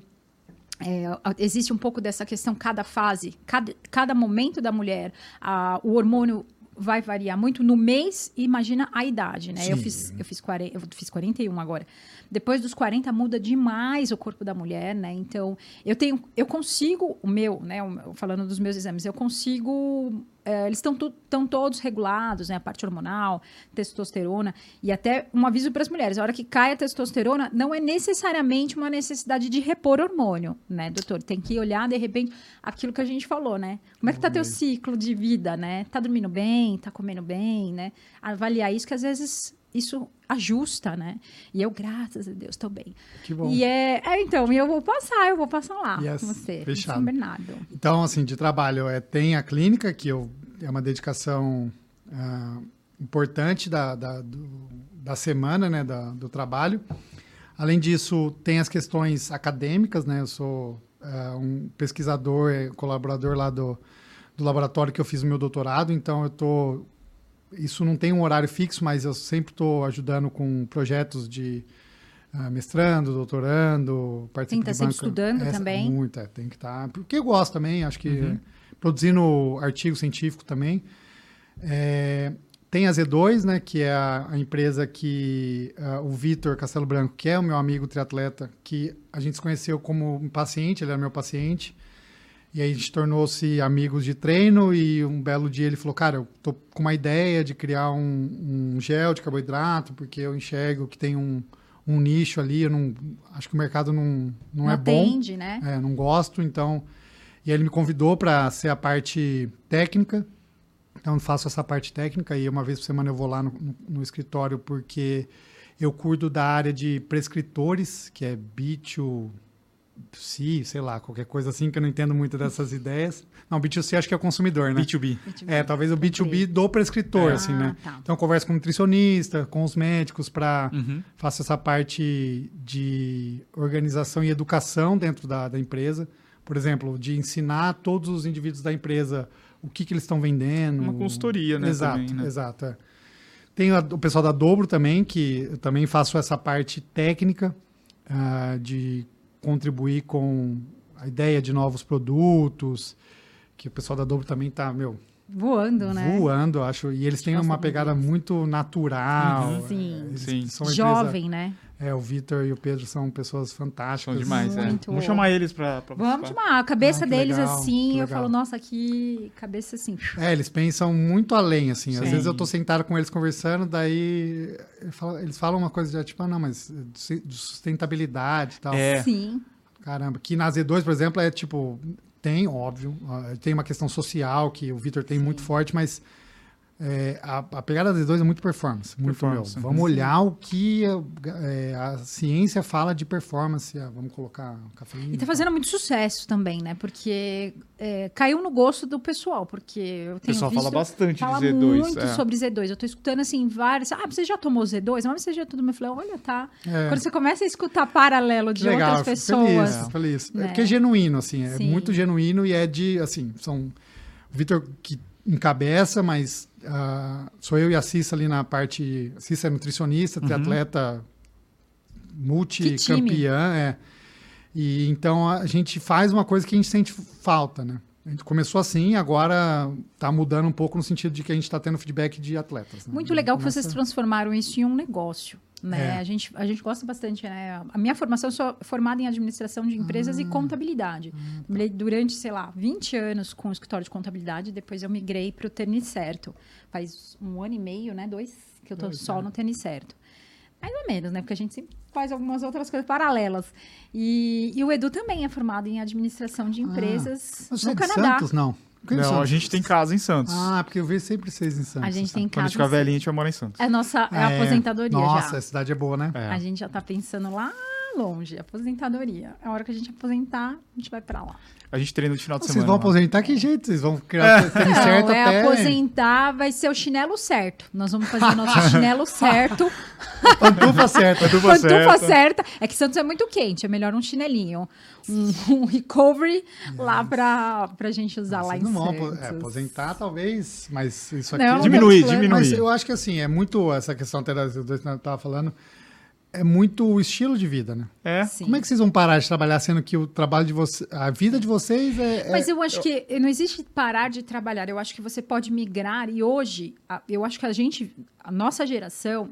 Speaker 2: é, existe um pouco dessa questão, cada fase, cada, cada momento da mulher, a- o hormônio vai variar muito no mês, imagina a idade, né? Eu
Speaker 3: Sim.
Speaker 2: fiz, eu, fiz 40, eu fiz 41 agora. Depois dos 40 muda demais o corpo da mulher, né? Então, eu tenho, eu consigo, o meu, né? falando dos meus exames, eu consigo. É, eles estão tão todos regulados, né? A parte hormonal, testosterona. E até um aviso para as mulheres: a hora que cai a testosterona, não é necessariamente uma necessidade de repor hormônio, né, doutor? Tem que olhar, de repente, aquilo que a gente falou, né? Como é que tá teu ciclo de vida, né? Tá dormindo bem? Tá comendo bem, né? Avaliar isso, que às vezes isso ajusta, né? E eu, graças a Deus, estou bem.
Speaker 3: Que bom.
Speaker 2: E é, é, então, eu vou passar, eu vou passar lá
Speaker 3: Yes,
Speaker 2: com você,
Speaker 3: fechado.
Speaker 2: São Bernardo.
Speaker 3: Então, assim, de trabalho, é, tem a clínica, que eu, é uma dedicação ah, importante da, da, do- da semana, né, da- do trabalho. Além disso, tem as questões acadêmicas, né? Eu sou ah, um pesquisador, colaborador lá do, do laboratório que eu fiz o meu doutorado, então eu tô isso não tem um horário fixo, mas eu sempre estou ajudando com projetos de ah, mestrando, doutorando,
Speaker 2: Tem que
Speaker 3: participo
Speaker 2: tá sempre
Speaker 3: banca.
Speaker 2: estudando
Speaker 3: Essa-
Speaker 2: também.
Speaker 3: Muito, é, tem que estar. porque eu gosto também, acho que
Speaker 1: Uhum.
Speaker 3: produzindo artigo científico também. É, tem a Z2, né, que é a, a empresa que ah, o Vitor Castelo Branco, que é o meu amigo triatleta, que a gente se conheceu como um paciente, ele era meu paciente. E aí a gente tornou-se amigos de treino e um belo dia ele falou, cara, eu tô com uma ideia de criar um, um gel de carboidrato, porque eu enxergo que tem um, um nicho ali, eu não, acho que o mercado não, não, é bom.
Speaker 2: atende, né?
Speaker 3: É, não gosto, então. E aí ele me convidou para ser a parte técnica. Então faço essa parte técnica e uma vez por semana eu vou lá no, no- no escritório porque eu cuido da área de prescritores, que é B2C, sei lá, qualquer coisa assim, que eu não entendo muito dessas ideias. Não, B2C acho que é o consumidor, né?
Speaker 1: B2B.
Speaker 3: É, talvez o B2B do prescritor,
Speaker 1: É.
Speaker 3: assim, né?
Speaker 2: Ah, tá.
Speaker 3: Então eu converso com o nutricionista, com os médicos para
Speaker 1: Uhum.
Speaker 3: faço essa parte de organização e educação dentro da, da empresa. Por exemplo, de ensinar todos os indivíduos da empresa o que, que eles estão vendendo.
Speaker 1: Uma consultoria, né,
Speaker 3: Exato,
Speaker 1: também, né?
Speaker 3: exato. é. Tem a- o pessoal da Dobro também, que eu também faço essa parte técnica ah, de contribuir com a ideia de novos produtos, que o pessoal da Dobro também está, meu,
Speaker 2: Voando, né?
Speaker 3: voando, eu acho. E eles têm
Speaker 2: Gosto
Speaker 3: uma pegada muito natural.
Speaker 1: Uhum.
Speaker 2: Sim.
Speaker 1: Sim.
Speaker 3: são uma empresa-
Speaker 2: Jovem, né?
Speaker 3: é, o Vitor e o Pedro são pessoas fantásticas.
Speaker 1: São demais, é.
Speaker 2: Muito.
Speaker 1: Vamos chamar eles pra, pra
Speaker 2: Vamos chamar. A cabeça
Speaker 3: Ah,
Speaker 2: deles
Speaker 3: legal,
Speaker 2: assim, eu falo, nossa, que cabeça assim.
Speaker 3: É, eles pensam muito além, assim. Às
Speaker 1: Sim.
Speaker 3: vezes eu tô sentado com eles conversando, daí eles falam uma coisa de tipo, ah, não, mas de de sustentabilidade e tal.
Speaker 1: É.
Speaker 2: Sim.
Speaker 3: Caramba, que na Z2, por exemplo, é tipo, tem, óbvio, ah, tem uma questão social que o Vitor tem muito forte, mas é, a, a pegada da Z2 é muito performance. Muito
Speaker 1: Performance,
Speaker 3: meu. Vamos
Speaker 1: sim.
Speaker 3: olhar o que é, a ciência fala de performance. Ah, vamos colocar cafeína.
Speaker 2: E tá fazendo muito sucesso também, né? Porque é, caiu no gosto do pessoal, porque eu
Speaker 1: O
Speaker 2: tenho
Speaker 1: pessoal
Speaker 2: visto...
Speaker 1: fala bastante
Speaker 2: Fala
Speaker 1: de Z2.
Speaker 2: muito
Speaker 1: é.
Speaker 2: sobre Z2. Eu tô escutando assim vários. Ah, você já tomou Z2? Mas você já tudo. Eu falei, olha, tá.
Speaker 3: É.
Speaker 2: Quando você começa a escutar paralelo de
Speaker 3: legal,
Speaker 2: outras pessoas.
Speaker 3: Feliz, feliz.
Speaker 2: né?
Speaker 3: É porque é genuíno, assim, é
Speaker 2: Sim.
Speaker 3: muito genuíno e é de, assim, são... O Vitor, que encabeça, mas uh, sou eu e a Cissa ali na parte. Cissa é nutricionista,
Speaker 1: Uhum.
Speaker 3: triatleta multicampeã. É. E então a gente faz uma coisa que a gente sente falta, né? A gente começou assim, agora está mudando um pouco no sentido de que a gente está tendo feedback de atletas. né?
Speaker 2: Muito legal que vocês transformaram isso em um negócio. Né?
Speaker 3: É.
Speaker 2: A, gente, a gente gosta bastante, né? A minha formação, eu sou formada em administração de empresas
Speaker 3: Ah.
Speaker 2: e contabilidade. Trabalhei Durante, sei lá, 20 anos com o escritório de contabilidade, depois eu migrei para o tênis certo. Faz um ano e meio, né? Dois, que eu tô
Speaker 3: Dois,
Speaker 2: só
Speaker 3: né?
Speaker 2: no tênis certo. Mais ou menos, né? Porque a gente sempre faz algumas outras coisas paralelas. E, e o Edu também é formado em administração de empresas
Speaker 3: Você é
Speaker 2: no
Speaker 3: de
Speaker 2: Canadá.
Speaker 3: Santos, não? Por que de
Speaker 1: Não, a gente tem casa em Santos.
Speaker 3: Ah, porque eu vejo sempre vocês em Santos.
Speaker 2: A gente tem
Speaker 1: Quando a gente
Speaker 2: casa.
Speaker 1: ficar velhinho, a gente vai morar em Santos.
Speaker 2: É nossa é
Speaker 3: É.
Speaker 2: aposentadoria
Speaker 3: Nossa,
Speaker 2: já.
Speaker 3: a cidade é boa, né?
Speaker 1: É.
Speaker 2: A gente já tá pensando lá longe, aposentadoria. A hora que a gente aposentar, a gente vai pra lá.
Speaker 1: A gente treina no final de
Speaker 3: Vocês
Speaker 1: semana.
Speaker 3: vão
Speaker 1: lá.
Speaker 3: aposentar que jeito? Vocês vão criar tênis certo
Speaker 2: é
Speaker 3: até...
Speaker 2: aposentar, vai ser o chinelo certo. Nós vamos fazer o nosso chinelo certo.
Speaker 3: Pantufa certa.
Speaker 1: Pantufa
Speaker 2: Pantufa
Speaker 1: certa.
Speaker 2: certa. É que Santos é muito quente, é melhor um chinelinho. Um, um recovery lá pra, pra gente usar lá
Speaker 3: Vocês
Speaker 2: em
Speaker 3: não vão
Speaker 2: Santos.
Speaker 3: é, aposentar, talvez, mas isso aqui...
Speaker 2: Não,
Speaker 1: Diminuir,
Speaker 2: plano.
Speaker 1: diminuir.
Speaker 3: Mas eu acho que assim, é muito essa questão até das dois que eu tava falando, é muito o estilo de vida, né?
Speaker 1: É.
Speaker 2: Sim.
Speaker 3: Como é que vocês vão parar de trabalhar sendo que o trabalho de vocês, a vida de vocês é, é-
Speaker 2: Mas eu acho que não existe parar de trabalhar. Eu acho que você pode migrar e hoje, eu acho que a gente, a nossa geração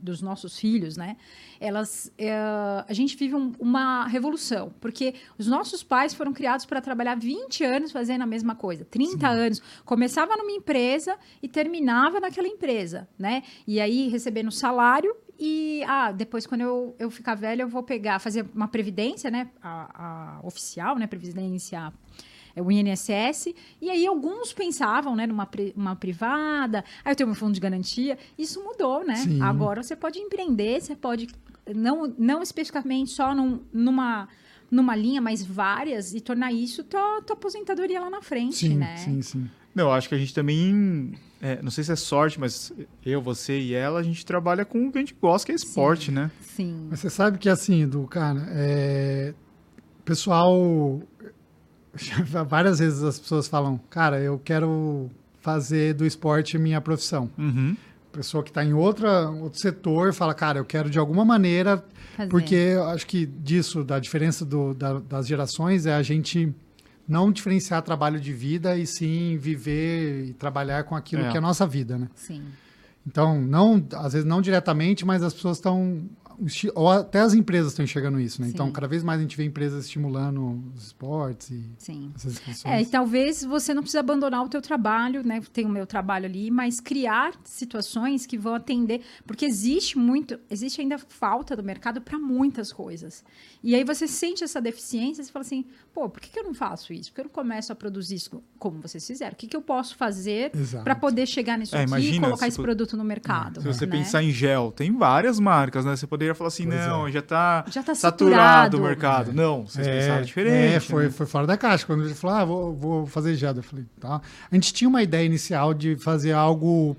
Speaker 2: dos nossos filhos, né? Elas, é, a gente vive um- uma revolução, porque os nossos pais foram criados para trabalhar 20 anos fazendo a mesma coisa, 30 anos. Começava numa empresa e terminava naquela empresa, né? E aí recebendo salário e ah, depois quando eu, eu ficar velha eu vou pegar, fazer uma previdência, né? A, a oficial, né? Previdência o INSS, e aí alguns pensavam, né, numa pri- uma privada, aí eu tenho meu fundo de garantia, isso mudou, né?
Speaker 3: Sim.
Speaker 2: Agora você pode empreender, você pode, não, não especificamente só num- numa, numa linha, mas várias, e tornar isso tua, tua aposentadoria lá na frente,
Speaker 3: sim,
Speaker 2: né?
Speaker 3: sim, sim.
Speaker 1: Não, acho que a gente também. é, não sei se é sorte, mas eu, você e ela, a gente trabalha com o que a gente gosta, que é esporte, né?
Speaker 2: Sim.
Speaker 3: Mas você sabe que assim, do cara, é... o pessoal várias vezes as pessoas falam, cara, eu quero fazer do esporte minha profissão.
Speaker 1: Uhum.
Speaker 3: Pessoa que está em outra, outro setor fala, cara, eu quero de alguma maneira
Speaker 2: Fazer.
Speaker 3: Porque eu acho que disso, da diferença do- da- das gerações, é a gente não diferenciar trabalho de vida e sim viver e trabalhar com aquilo
Speaker 1: É.
Speaker 3: que é a nossa vida, né?
Speaker 2: Sim.
Speaker 3: Então, não, às vezes não diretamente, mas as pessoas estão. Até as empresas estão enxergando isso, né? Então,
Speaker 2: Sim.
Speaker 3: cada vez mais a gente vê empresas estimulando os esportes e
Speaker 2: Sim.
Speaker 3: essas
Speaker 2: É,
Speaker 3: inscrições.
Speaker 2: e talvez você não precise abandonar o teu trabalho, né? Tem o meu trabalho ali, mas criar situações que vão atender, porque existe muito, existe ainda falta do mercado para muitas coisas. E aí você sente essa deficiência, você fala assim, pô, por que, que eu não faço isso? Por que eu não começo a produzir isso como vocês fizeram? O que, que eu posso fazer para poder chegar nisso
Speaker 1: É,
Speaker 2: aqui e colocar
Speaker 1: se
Speaker 2: esse produto no mercado?
Speaker 1: Se você
Speaker 2: né?
Speaker 1: pensar em gel, tem várias marcas, né? Você poderia falar assim,
Speaker 3: Pois
Speaker 1: não,
Speaker 3: é.
Speaker 1: já tá
Speaker 2: Já tá
Speaker 1: saturado o mercado. Não, vocês pensaram
Speaker 3: É,
Speaker 1: diferente.
Speaker 3: é, foi,
Speaker 1: né?
Speaker 3: foi fora da caixa. Quando ele falou, ah, vou, vou fazer gel. Eu falei, tá. A gente tinha uma ideia inicial de fazer algo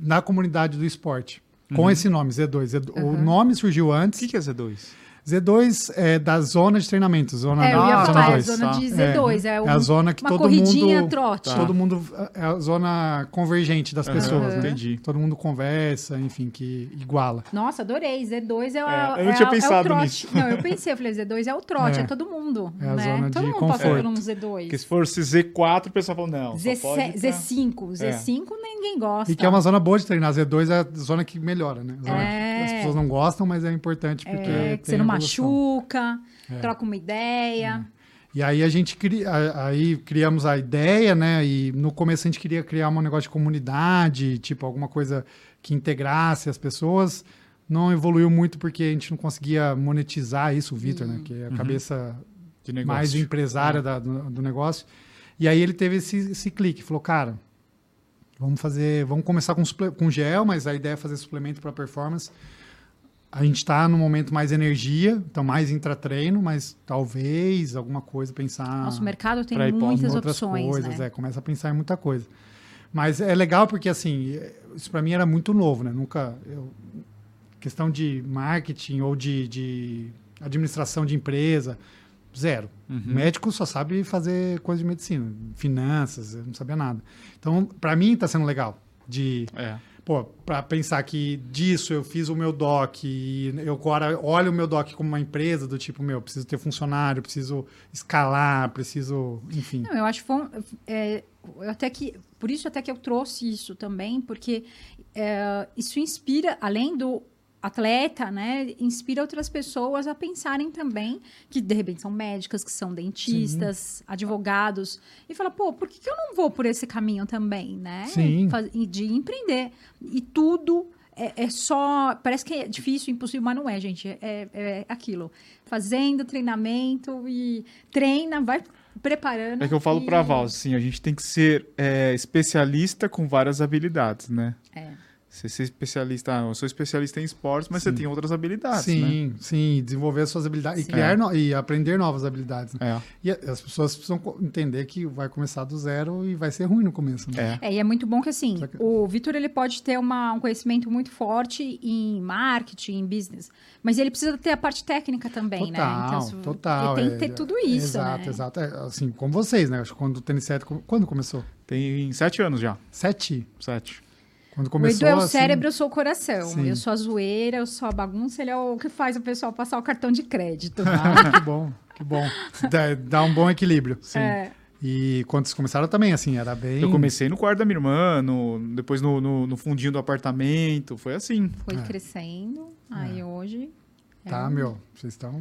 Speaker 3: na comunidade do esporte. Com
Speaker 1: Uhum.
Speaker 3: esse nome, Z2. Z- O
Speaker 2: Uhum.
Speaker 3: nome surgiu
Speaker 1: O
Speaker 3: antes.
Speaker 1: que, que é Z2?
Speaker 3: Z2 é da zona de treinamento, zona
Speaker 2: É, eu ia
Speaker 1: Ah,
Speaker 2: falar, é a
Speaker 1: dois,
Speaker 2: zona
Speaker 1: tá.
Speaker 2: de Z2, é,
Speaker 3: É
Speaker 2: um-
Speaker 3: a zona que
Speaker 2: uma
Speaker 3: todo
Speaker 2: corridinha
Speaker 3: mundo.
Speaker 2: trote.
Speaker 3: Todo mundo. É a zona convergente das pessoas, né?
Speaker 1: Entendi.
Speaker 3: Todo mundo conversa, enfim, que iguala.
Speaker 2: Nossa, adorei. Z2 é, a,
Speaker 1: É, eu não
Speaker 2: é
Speaker 1: tinha
Speaker 2: a-
Speaker 1: pensado
Speaker 2: é o trote.
Speaker 1: nisso.
Speaker 2: Não, eu pensei, eu falei, Z2 é o trote, é,
Speaker 3: É.
Speaker 2: todo mundo.
Speaker 3: É a
Speaker 2: né?
Speaker 3: zona
Speaker 2: todo
Speaker 3: de
Speaker 2: mundo passa
Speaker 3: conforto.
Speaker 2: por um Z2.
Speaker 1: Porque se fosse Z4, o pessoal falou, não, só
Speaker 2: Z,
Speaker 1: pode pra-
Speaker 2: Z5. Z5 ninguém gosta.
Speaker 3: E que é uma zona boa de treinar. Z2 é a zona que melhora, né? Zona
Speaker 2: É.
Speaker 3: pessoas não gostam, mas é importante porque.
Speaker 2: É, que você não
Speaker 3: evolução.
Speaker 2: machuca,
Speaker 3: É.
Speaker 2: troca uma ideia.
Speaker 3: E aí a gente cria, a- aí criamos a ideia, né? E no começo a gente queria criar um negócio de comunidade, tipo alguma coisa que integrasse as pessoas. Não evoluiu muito porque a gente não conseguia monetizar isso, o Vitor, né? Que é a
Speaker 1: Uhum.
Speaker 3: cabeça
Speaker 1: de negócio.
Speaker 3: mais empresária
Speaker 1: É.
Speaker 3: da- do, do negócio. E aí ele teve esse, esse clique, falou, cara, vamos fazer, vamos começar com, suple- com gel, mas a ideia é fazer suplemento para performance. A gente está no momento mais energia, então mais intratreino, mas talvez alguma coisa pensar
Speaker 2: Nosso mercado tem muitas opções,
Speaker 3: coisas,
Speaker 2: né?
Speaker 3: é, começa a pensar em muita coisa. Mas é legal porque assim, isso para mim era muito novo, né? Nunca eu, questão de marketing ou de, de administração de empresa, Zero.
Speaker 1: Uhum.
Speaker 3: Médico só sabe fazer coisa de medicina, finanças, eu não sabia nada. Então, para mim, está sendo legal. De,
Speaker 1: É.
Speaker 3: pô, para pensar que disso eu fiz o meu doc e eu agora olho o meu doc como uma empresa do tipo, meu, preciso ter funcionário, preciso escalar, preciso, enfim.
Speaker 2: Não, eu acho que é, eu até que por isso até que eu trouxe isso também, porque é, isso inspira, além do atleta, né, inspira outras pessoas a pensarem também que de repente são médicas, que são dentistas, advogados e fala, pô, por que, que eu não vou por esse caminho também, né?
Speaker 3: Sim.
Speaker 2: De empreender e tudo é, é só. Parece que é difícil, impossível, mas não é, gente. É, é aquilo. Fazendo treinamento e treina, vai preparando.
Speaker 1: É que eu falo
Speaker 2: e-
Speaker 1: pra Val, assim, a gente tem que ser é, especialista com várias habilidades, né?
Speaker 2: É.
Speaker 1: Você ser especialista, ah, eu sou especialista em esportes, mas você tem outras habilidades, né?
Speaker 3: sim, sim, desenvolver as suas habilidades
Speaker 2: Sim.
Speaker 3: e criar no- e aprender novas habilidades. né?
Speaker 1: É,
Speaker 3: E as pessoas precisam entender que vai começar do zero e vai ser ruim no começo. Né?
Speaker 1: é.
Speaker 2: É, e é muito bom que assim,
Speaker 3: que-
Speaker 2: o Vitor ele pode ter uma- um conhecimento muito forte em marketing, em business, mas ele precisa ter a parte técnica também, né?
Speaker 3: Total,
Speaker 2: se-
Speaker 3: total.
Speaker 2: Ele tem que
Speaker 3: é-
Speaker 2: ter tudo isso,
Speaker 3: Exato,
Speaker 2: né?
Speaker 3: exato. É, assim, como vocês, né? Acho que Quando o tênis certo, quando começou?
Speaker 1: Tem sete anos já.
Speaker 3: Sete.
Speaker 1: Sete.
Speaker 3: Quando
Speaker 2: O
Speaker 3: começou,
Speaker 2: Edu é o
Speaker 3: assim,
Speaker 2: cérebro, eu sou o coração.
Speaker 3: Sim.
Speaker 2: Eu sou a zoeira, eu sou a bagunça, ele é o que faz o pessoal passar o cartão de crédito.
Speaker 3: Ah, que bom, que bom. Dá, dá um bom equilíbrio.
Speaker 1: Sim.
Speaker 2: É.
Speaker 3: E quando vocês começaram também, assim, era bem...
Speaker 1: Eu comecei no quarto da minha irmã, no- depois no, no- no fundinho do apartamento, foi assim.
Speaker 2: Foi
Speaker 3: É.
Speaker 2: crescendo, aí hoje. é
Speaker 3: Tá,
Speaker 2: um-
Speaker 3: meu, vocês estão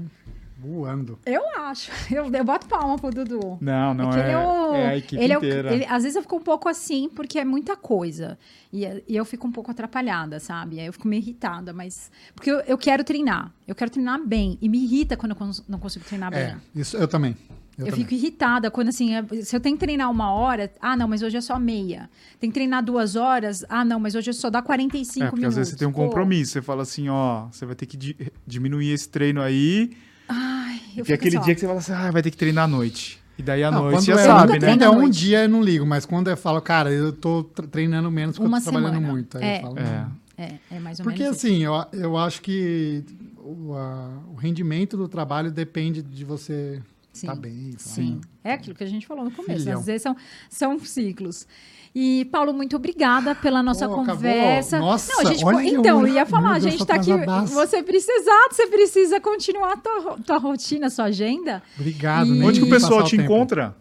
Speaker 3: voando.
Speaker 2: Eu acho. Eu, eu boto palma pro Dudu.
Speaker 1: Não, não é,
Speaker 2: é, o,
Speaker 1: é a equipe
Speaker 2: ele é o-
Speaker 1: inteira.
Speaker 2: ele- às vezes eu fico um pouco assim, porque é muita coisa. E, e eu fico um pouco atrapalhada, sabe? Aí eu fico meio irritada, mas. Porque eu, eu quero treinar. Eu quero treinar bem. E me irrita quando eu cons- não consigo treinar bem.
Speaker 3: É, isso eu também. Eu,
Speaker 2: Eu, fico irritada quando, assim, é- se eu tenho que treinar uma hora, ah, não, mas hoje é só meia. Tem que treinar duas horas, ah, não, mas hoje é só dá 45
Speaker 1: É, porque
Speaker 2: minutos.
Speaker 1: às vezes você tem um
Speaker 2: Pô,
Speaker 1: compromisso, você fala assim, ó, você vai ter que di- diminuir esse treino aí,
Speaker 2: Ai, eu
Speaker 1: e
Speaker 2: fico
Speaker 1: aquele
Speaker 2: assim, ó,
Speaker 1: dia que você fala assim, ah, vai ter que treinar à noite. E daí à
Speaker 3: Não,
Speaker 1: noite já
Speaker 3: é,
Speaker 1: sabe, né?
Speaker 3: Quando é um dia eu não ligo, mas quando eu falo, cara, eu tô tre- treinando menos porque
Speaker 2: Uma
Speaker 3: eu tô trabalhando
Speaker 2: semana.
Speaker 3: muito. Aí
Speaker 2: É.
Speaker 3: eu falo,
Speaker 1: É.
Speaker 2: É, é mais ou
Speaker 3: Porque
Speaker 2: menos. isso.
Speaker 3: assim, eu, eu acho que o, a- o rendimento do trabalho depende de você
Speaker 2: Sim.
Speaker 3: estar bem. tá?
Speaker 2: Sim, é aquilo que a gente falou no começo.
Speaker 3: Filhão.
Speaker 2: Às vezes são, são ciclos. E, Paulo, muito obrigada pela nossa
Speaker 3: Pô, acabou.
Speaker 2: conversa.
Speaker 3: Nossa,
Speaker 2: Não, a gente,
Speaker 3: olha,
Speaker 2: então,
Speaker 3: eu-
Speaker 2: ia falar, a gente
Speaker 3: tô
Speaker 2: tá aqui. Você precisa, exato, você precisa continuar a tua, tua rotina, sua agenda.
Speaker 3: Obrigado.
Speaker 2: E-
Speaker 3: nem
Speaker 1: Onde que o pessoal te
Speaker 3: tempo.
Speaker 1: encontra?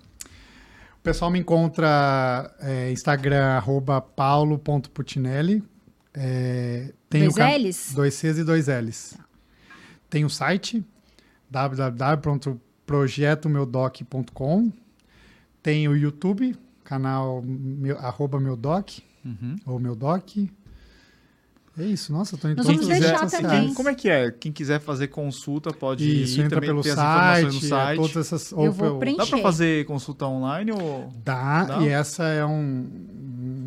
Speaker 3: O pessoal me encontra é, Instagram, arroba paulo.putinelli. É, tem
Speaker 2: Dois
Speaker 3: o ca-
Speaker 2: L's?
Speaker 3: Dois Cs e dois L's. Tem o site www.projetomeudoc.com. Tem o YouTube, canal meu, arroba meudoc,
Speaker 1: Uhum.
Speaker 3: ou meudoc. É isso, nossa, tô em
Speaker 2: Nós vamos deixar também.
Speaker 1: como é que é? Quem quiser fazer consulta pode
Speaker 3: Isso,
Speaker 1: ir
Speaker 3: entra
Speaker 1: também
Speaker 3: pelo
Speaker 1: ter as informações
Speaker 3: site,
Speaker 1: no
Speaker 3: é,
Speaker 1: site.
Speaker 3: todas essas...
Speaker 2: Eu
Speaker 3: ou
Speaker 2: vou
Speaker 3: pelo-
Speaker 2: preencher.
Speaker 1: Dá pra fazer consulta online ou...
Speaker 3: Dá,
Speaker 1: Dá?
Speaker 3: e essa é um,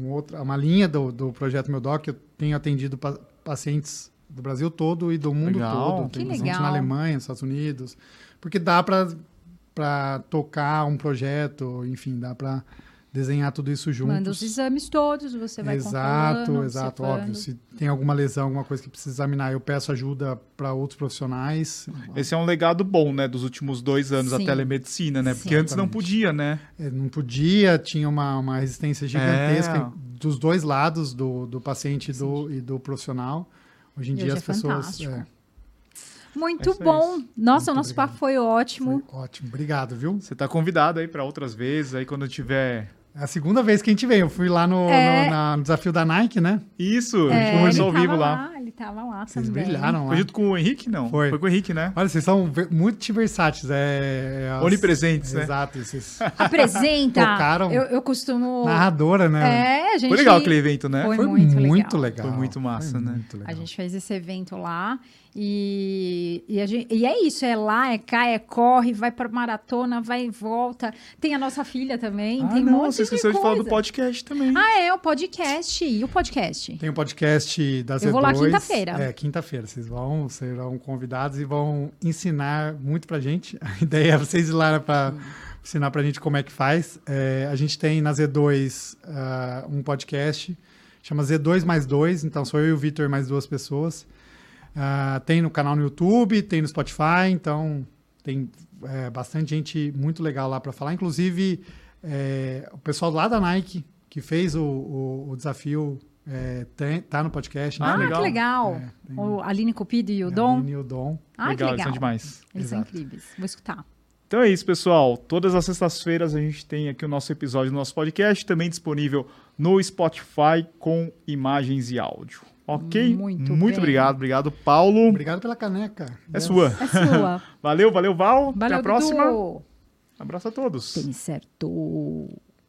Speaker 3: um outra, uma linha do, do projeto Meu Doc. Eu tenho atendido pa- pacientes do Brasil todo e do mundo
Speaker 1: Legal.
Speaker 3: todo.
Speaker 2: Que
Speaker 3: Tem paciente
Speaker 2: legal.
Speaker 3: na Alemanha, nos Estados Unidos. Porque dá para tocar um projeto, enfim, dá para desenhar tudo isso juntos.
Speaker 2: Manda os exames todos, você vai
Speaker 3: Exato, exato,
Speaker 2: observando.
Speaker 3: óbvio. Se tem alguma lesão, alguma coisa que precisa examinar, eu peço ajuda para outros profissionais.
Speaker 1: Esse é um legado bom, né, dos últimos dois anos
Speaker 2: Sim.
Speaker 1: da telemedicina, né? Porque
Speaker 2: Sim.
Speaker 1: antes não
Speaker 3: Exatamente.
Speaker 1: podia, né?
Speaker 3: É, não podia, tinha uma, uma resistência gigantesca
Speaker 1: É.
Speaker 3: dos dois lados, do, do paciente e do, e do profissional. Hoje em
Speaker 2: E
Speaker 3: dia
Speaker 2: hoje
Speaker 3: as
Speaker 2: é
Speaker 3: pessoas. é,
Speaker 2: Muito
Speaker 1: É é
Speaker 2: bom.
Speaker 1: isso.
Speaker 2: Nossa, o
Speaker 3: Muito
Speaker 2: nosso
Speaker 3: obrigado.
Speaker 2: papo foi ótimo.
Speaker 3: foi ótimo. Obrigado, viu?
Speaker 1: Você tá convidado aí para outras vezes, aí quando tiver...
Speaker 3: É a segunda vez que a gente vem. Eu fui lá no,
Speaker 2: É.
Speaker 3: no- na- no desafio da Nike, né?
Speaker 1: Isso, a
Speaker 2: É,
Speaker 1: gente conversou ao vivo
Speaker 2: tava
Speaker 1: lá.
Speaker 2: Ele tava lá
Speaker 3: Vocês
Speaker 2: também.
Speaker 3: brilharam lá.
Speaker 1: Foi junto com o Henrique, não?
Speaker 3: Foi.
Speaker 1: com o Henrique, né?
Speaker 3: Olha, vocês são ver- multiversáteis. É, é as-
Speaker 1: Onipresentes, né?
Speaker 3: Exato. Vocês...
Speaker 2: Apresenta.
Speaker 3: Tocaram.
Speaker 2: Eu, eu costumo.
Speaker 3: Narradora, né?
Speaker 2: É, a gente.
Speaker 1: Foi legal aquele evento, né?
Speaker 2: Foi
Speaker 3: Foi
Speaker 2: muito
Speaker 3: muito,
Speaker 2: legal.
Speaker 3: legal.
Speaker 1: Foi muito massa,
Speaker 3: Foi
Speaker 1: né?
Speaker 3: muito legal.
Speaker 2: A gente fez esse evento lá e, e, a gente- e é isso, é lá, é cá, é corre, vai para maratona, vai e volta. Tem a nossa filha também,
Speaker 1: Ah,
Speaker 2: tem um
Speaker 1: não,
Speaker 2: monte
Speaker 1: você esqueceu de, falar do podcast também.
Speaker 2: Ah, é, o podcast. E o podcast?
Speaker 3: Tem um podcast da Z2.
Speaker 2: Eu vou lá quinta-feira.
Speaker 3: É, quinta-feira. Vocês vão, serão convidados e vão ensinar muito pra gente. A ideia é vocês ir lá para ensinar pra gente como é que faz. É, a gente tem na Z2 ah, um podcast, chama Z2 mais 2, então sou eu e o Vitor mais duas pessoas. Ah, tem no canal no YouTube, tem no Spotify, então tem é, bastante gente muito legal lá para falar. Inclusive, é, o pessoal lá da Nike, que fez o, o, o desafio, é, tem, tá no podcast.
Speaker 2: Ah,
Speaker 3: né?
Speaker 1: legal.
Speaker 2: que legal.
Speaker 3: É, tem-
Speaker 2: o Aline Cupido e o Dom.
Speaker 3: Aline e o Dom.
Speaker 2: Ah,
Speaker 1: legal,
Speaker 2: que
Speaker 1: eles
Speaker 2: legal.
Speaker 1: são demais.
Speaker 2: Eles
Speaker 3: Exato.
Speaker 2: são incríveis. Vou escutar.
Speaker 1: Então é isso, pessoal. Todas as sextas-feiras a gente tem aqui o nosso episódio do nosso podcast, também disponível no Spotify com imagens e áudio. Ok?
Speaker 2: Muito
Speaker 1: Muito
Speaker 2: bem.
Speaker 1: obrigado. Obrigado, Paulo.
Speaker 3: Obrigado pela caneca.
Speaker 1: É sua.
Speaker 2: É sua.
Speaker 1: Valeu, valeu, Val. Até
Speaker 2: Valeu,
Speaker 1: a próxima.
Speaker 2: Dudu.
Speaker 1: Abraço a todos.
Speaker 2: Tem certo.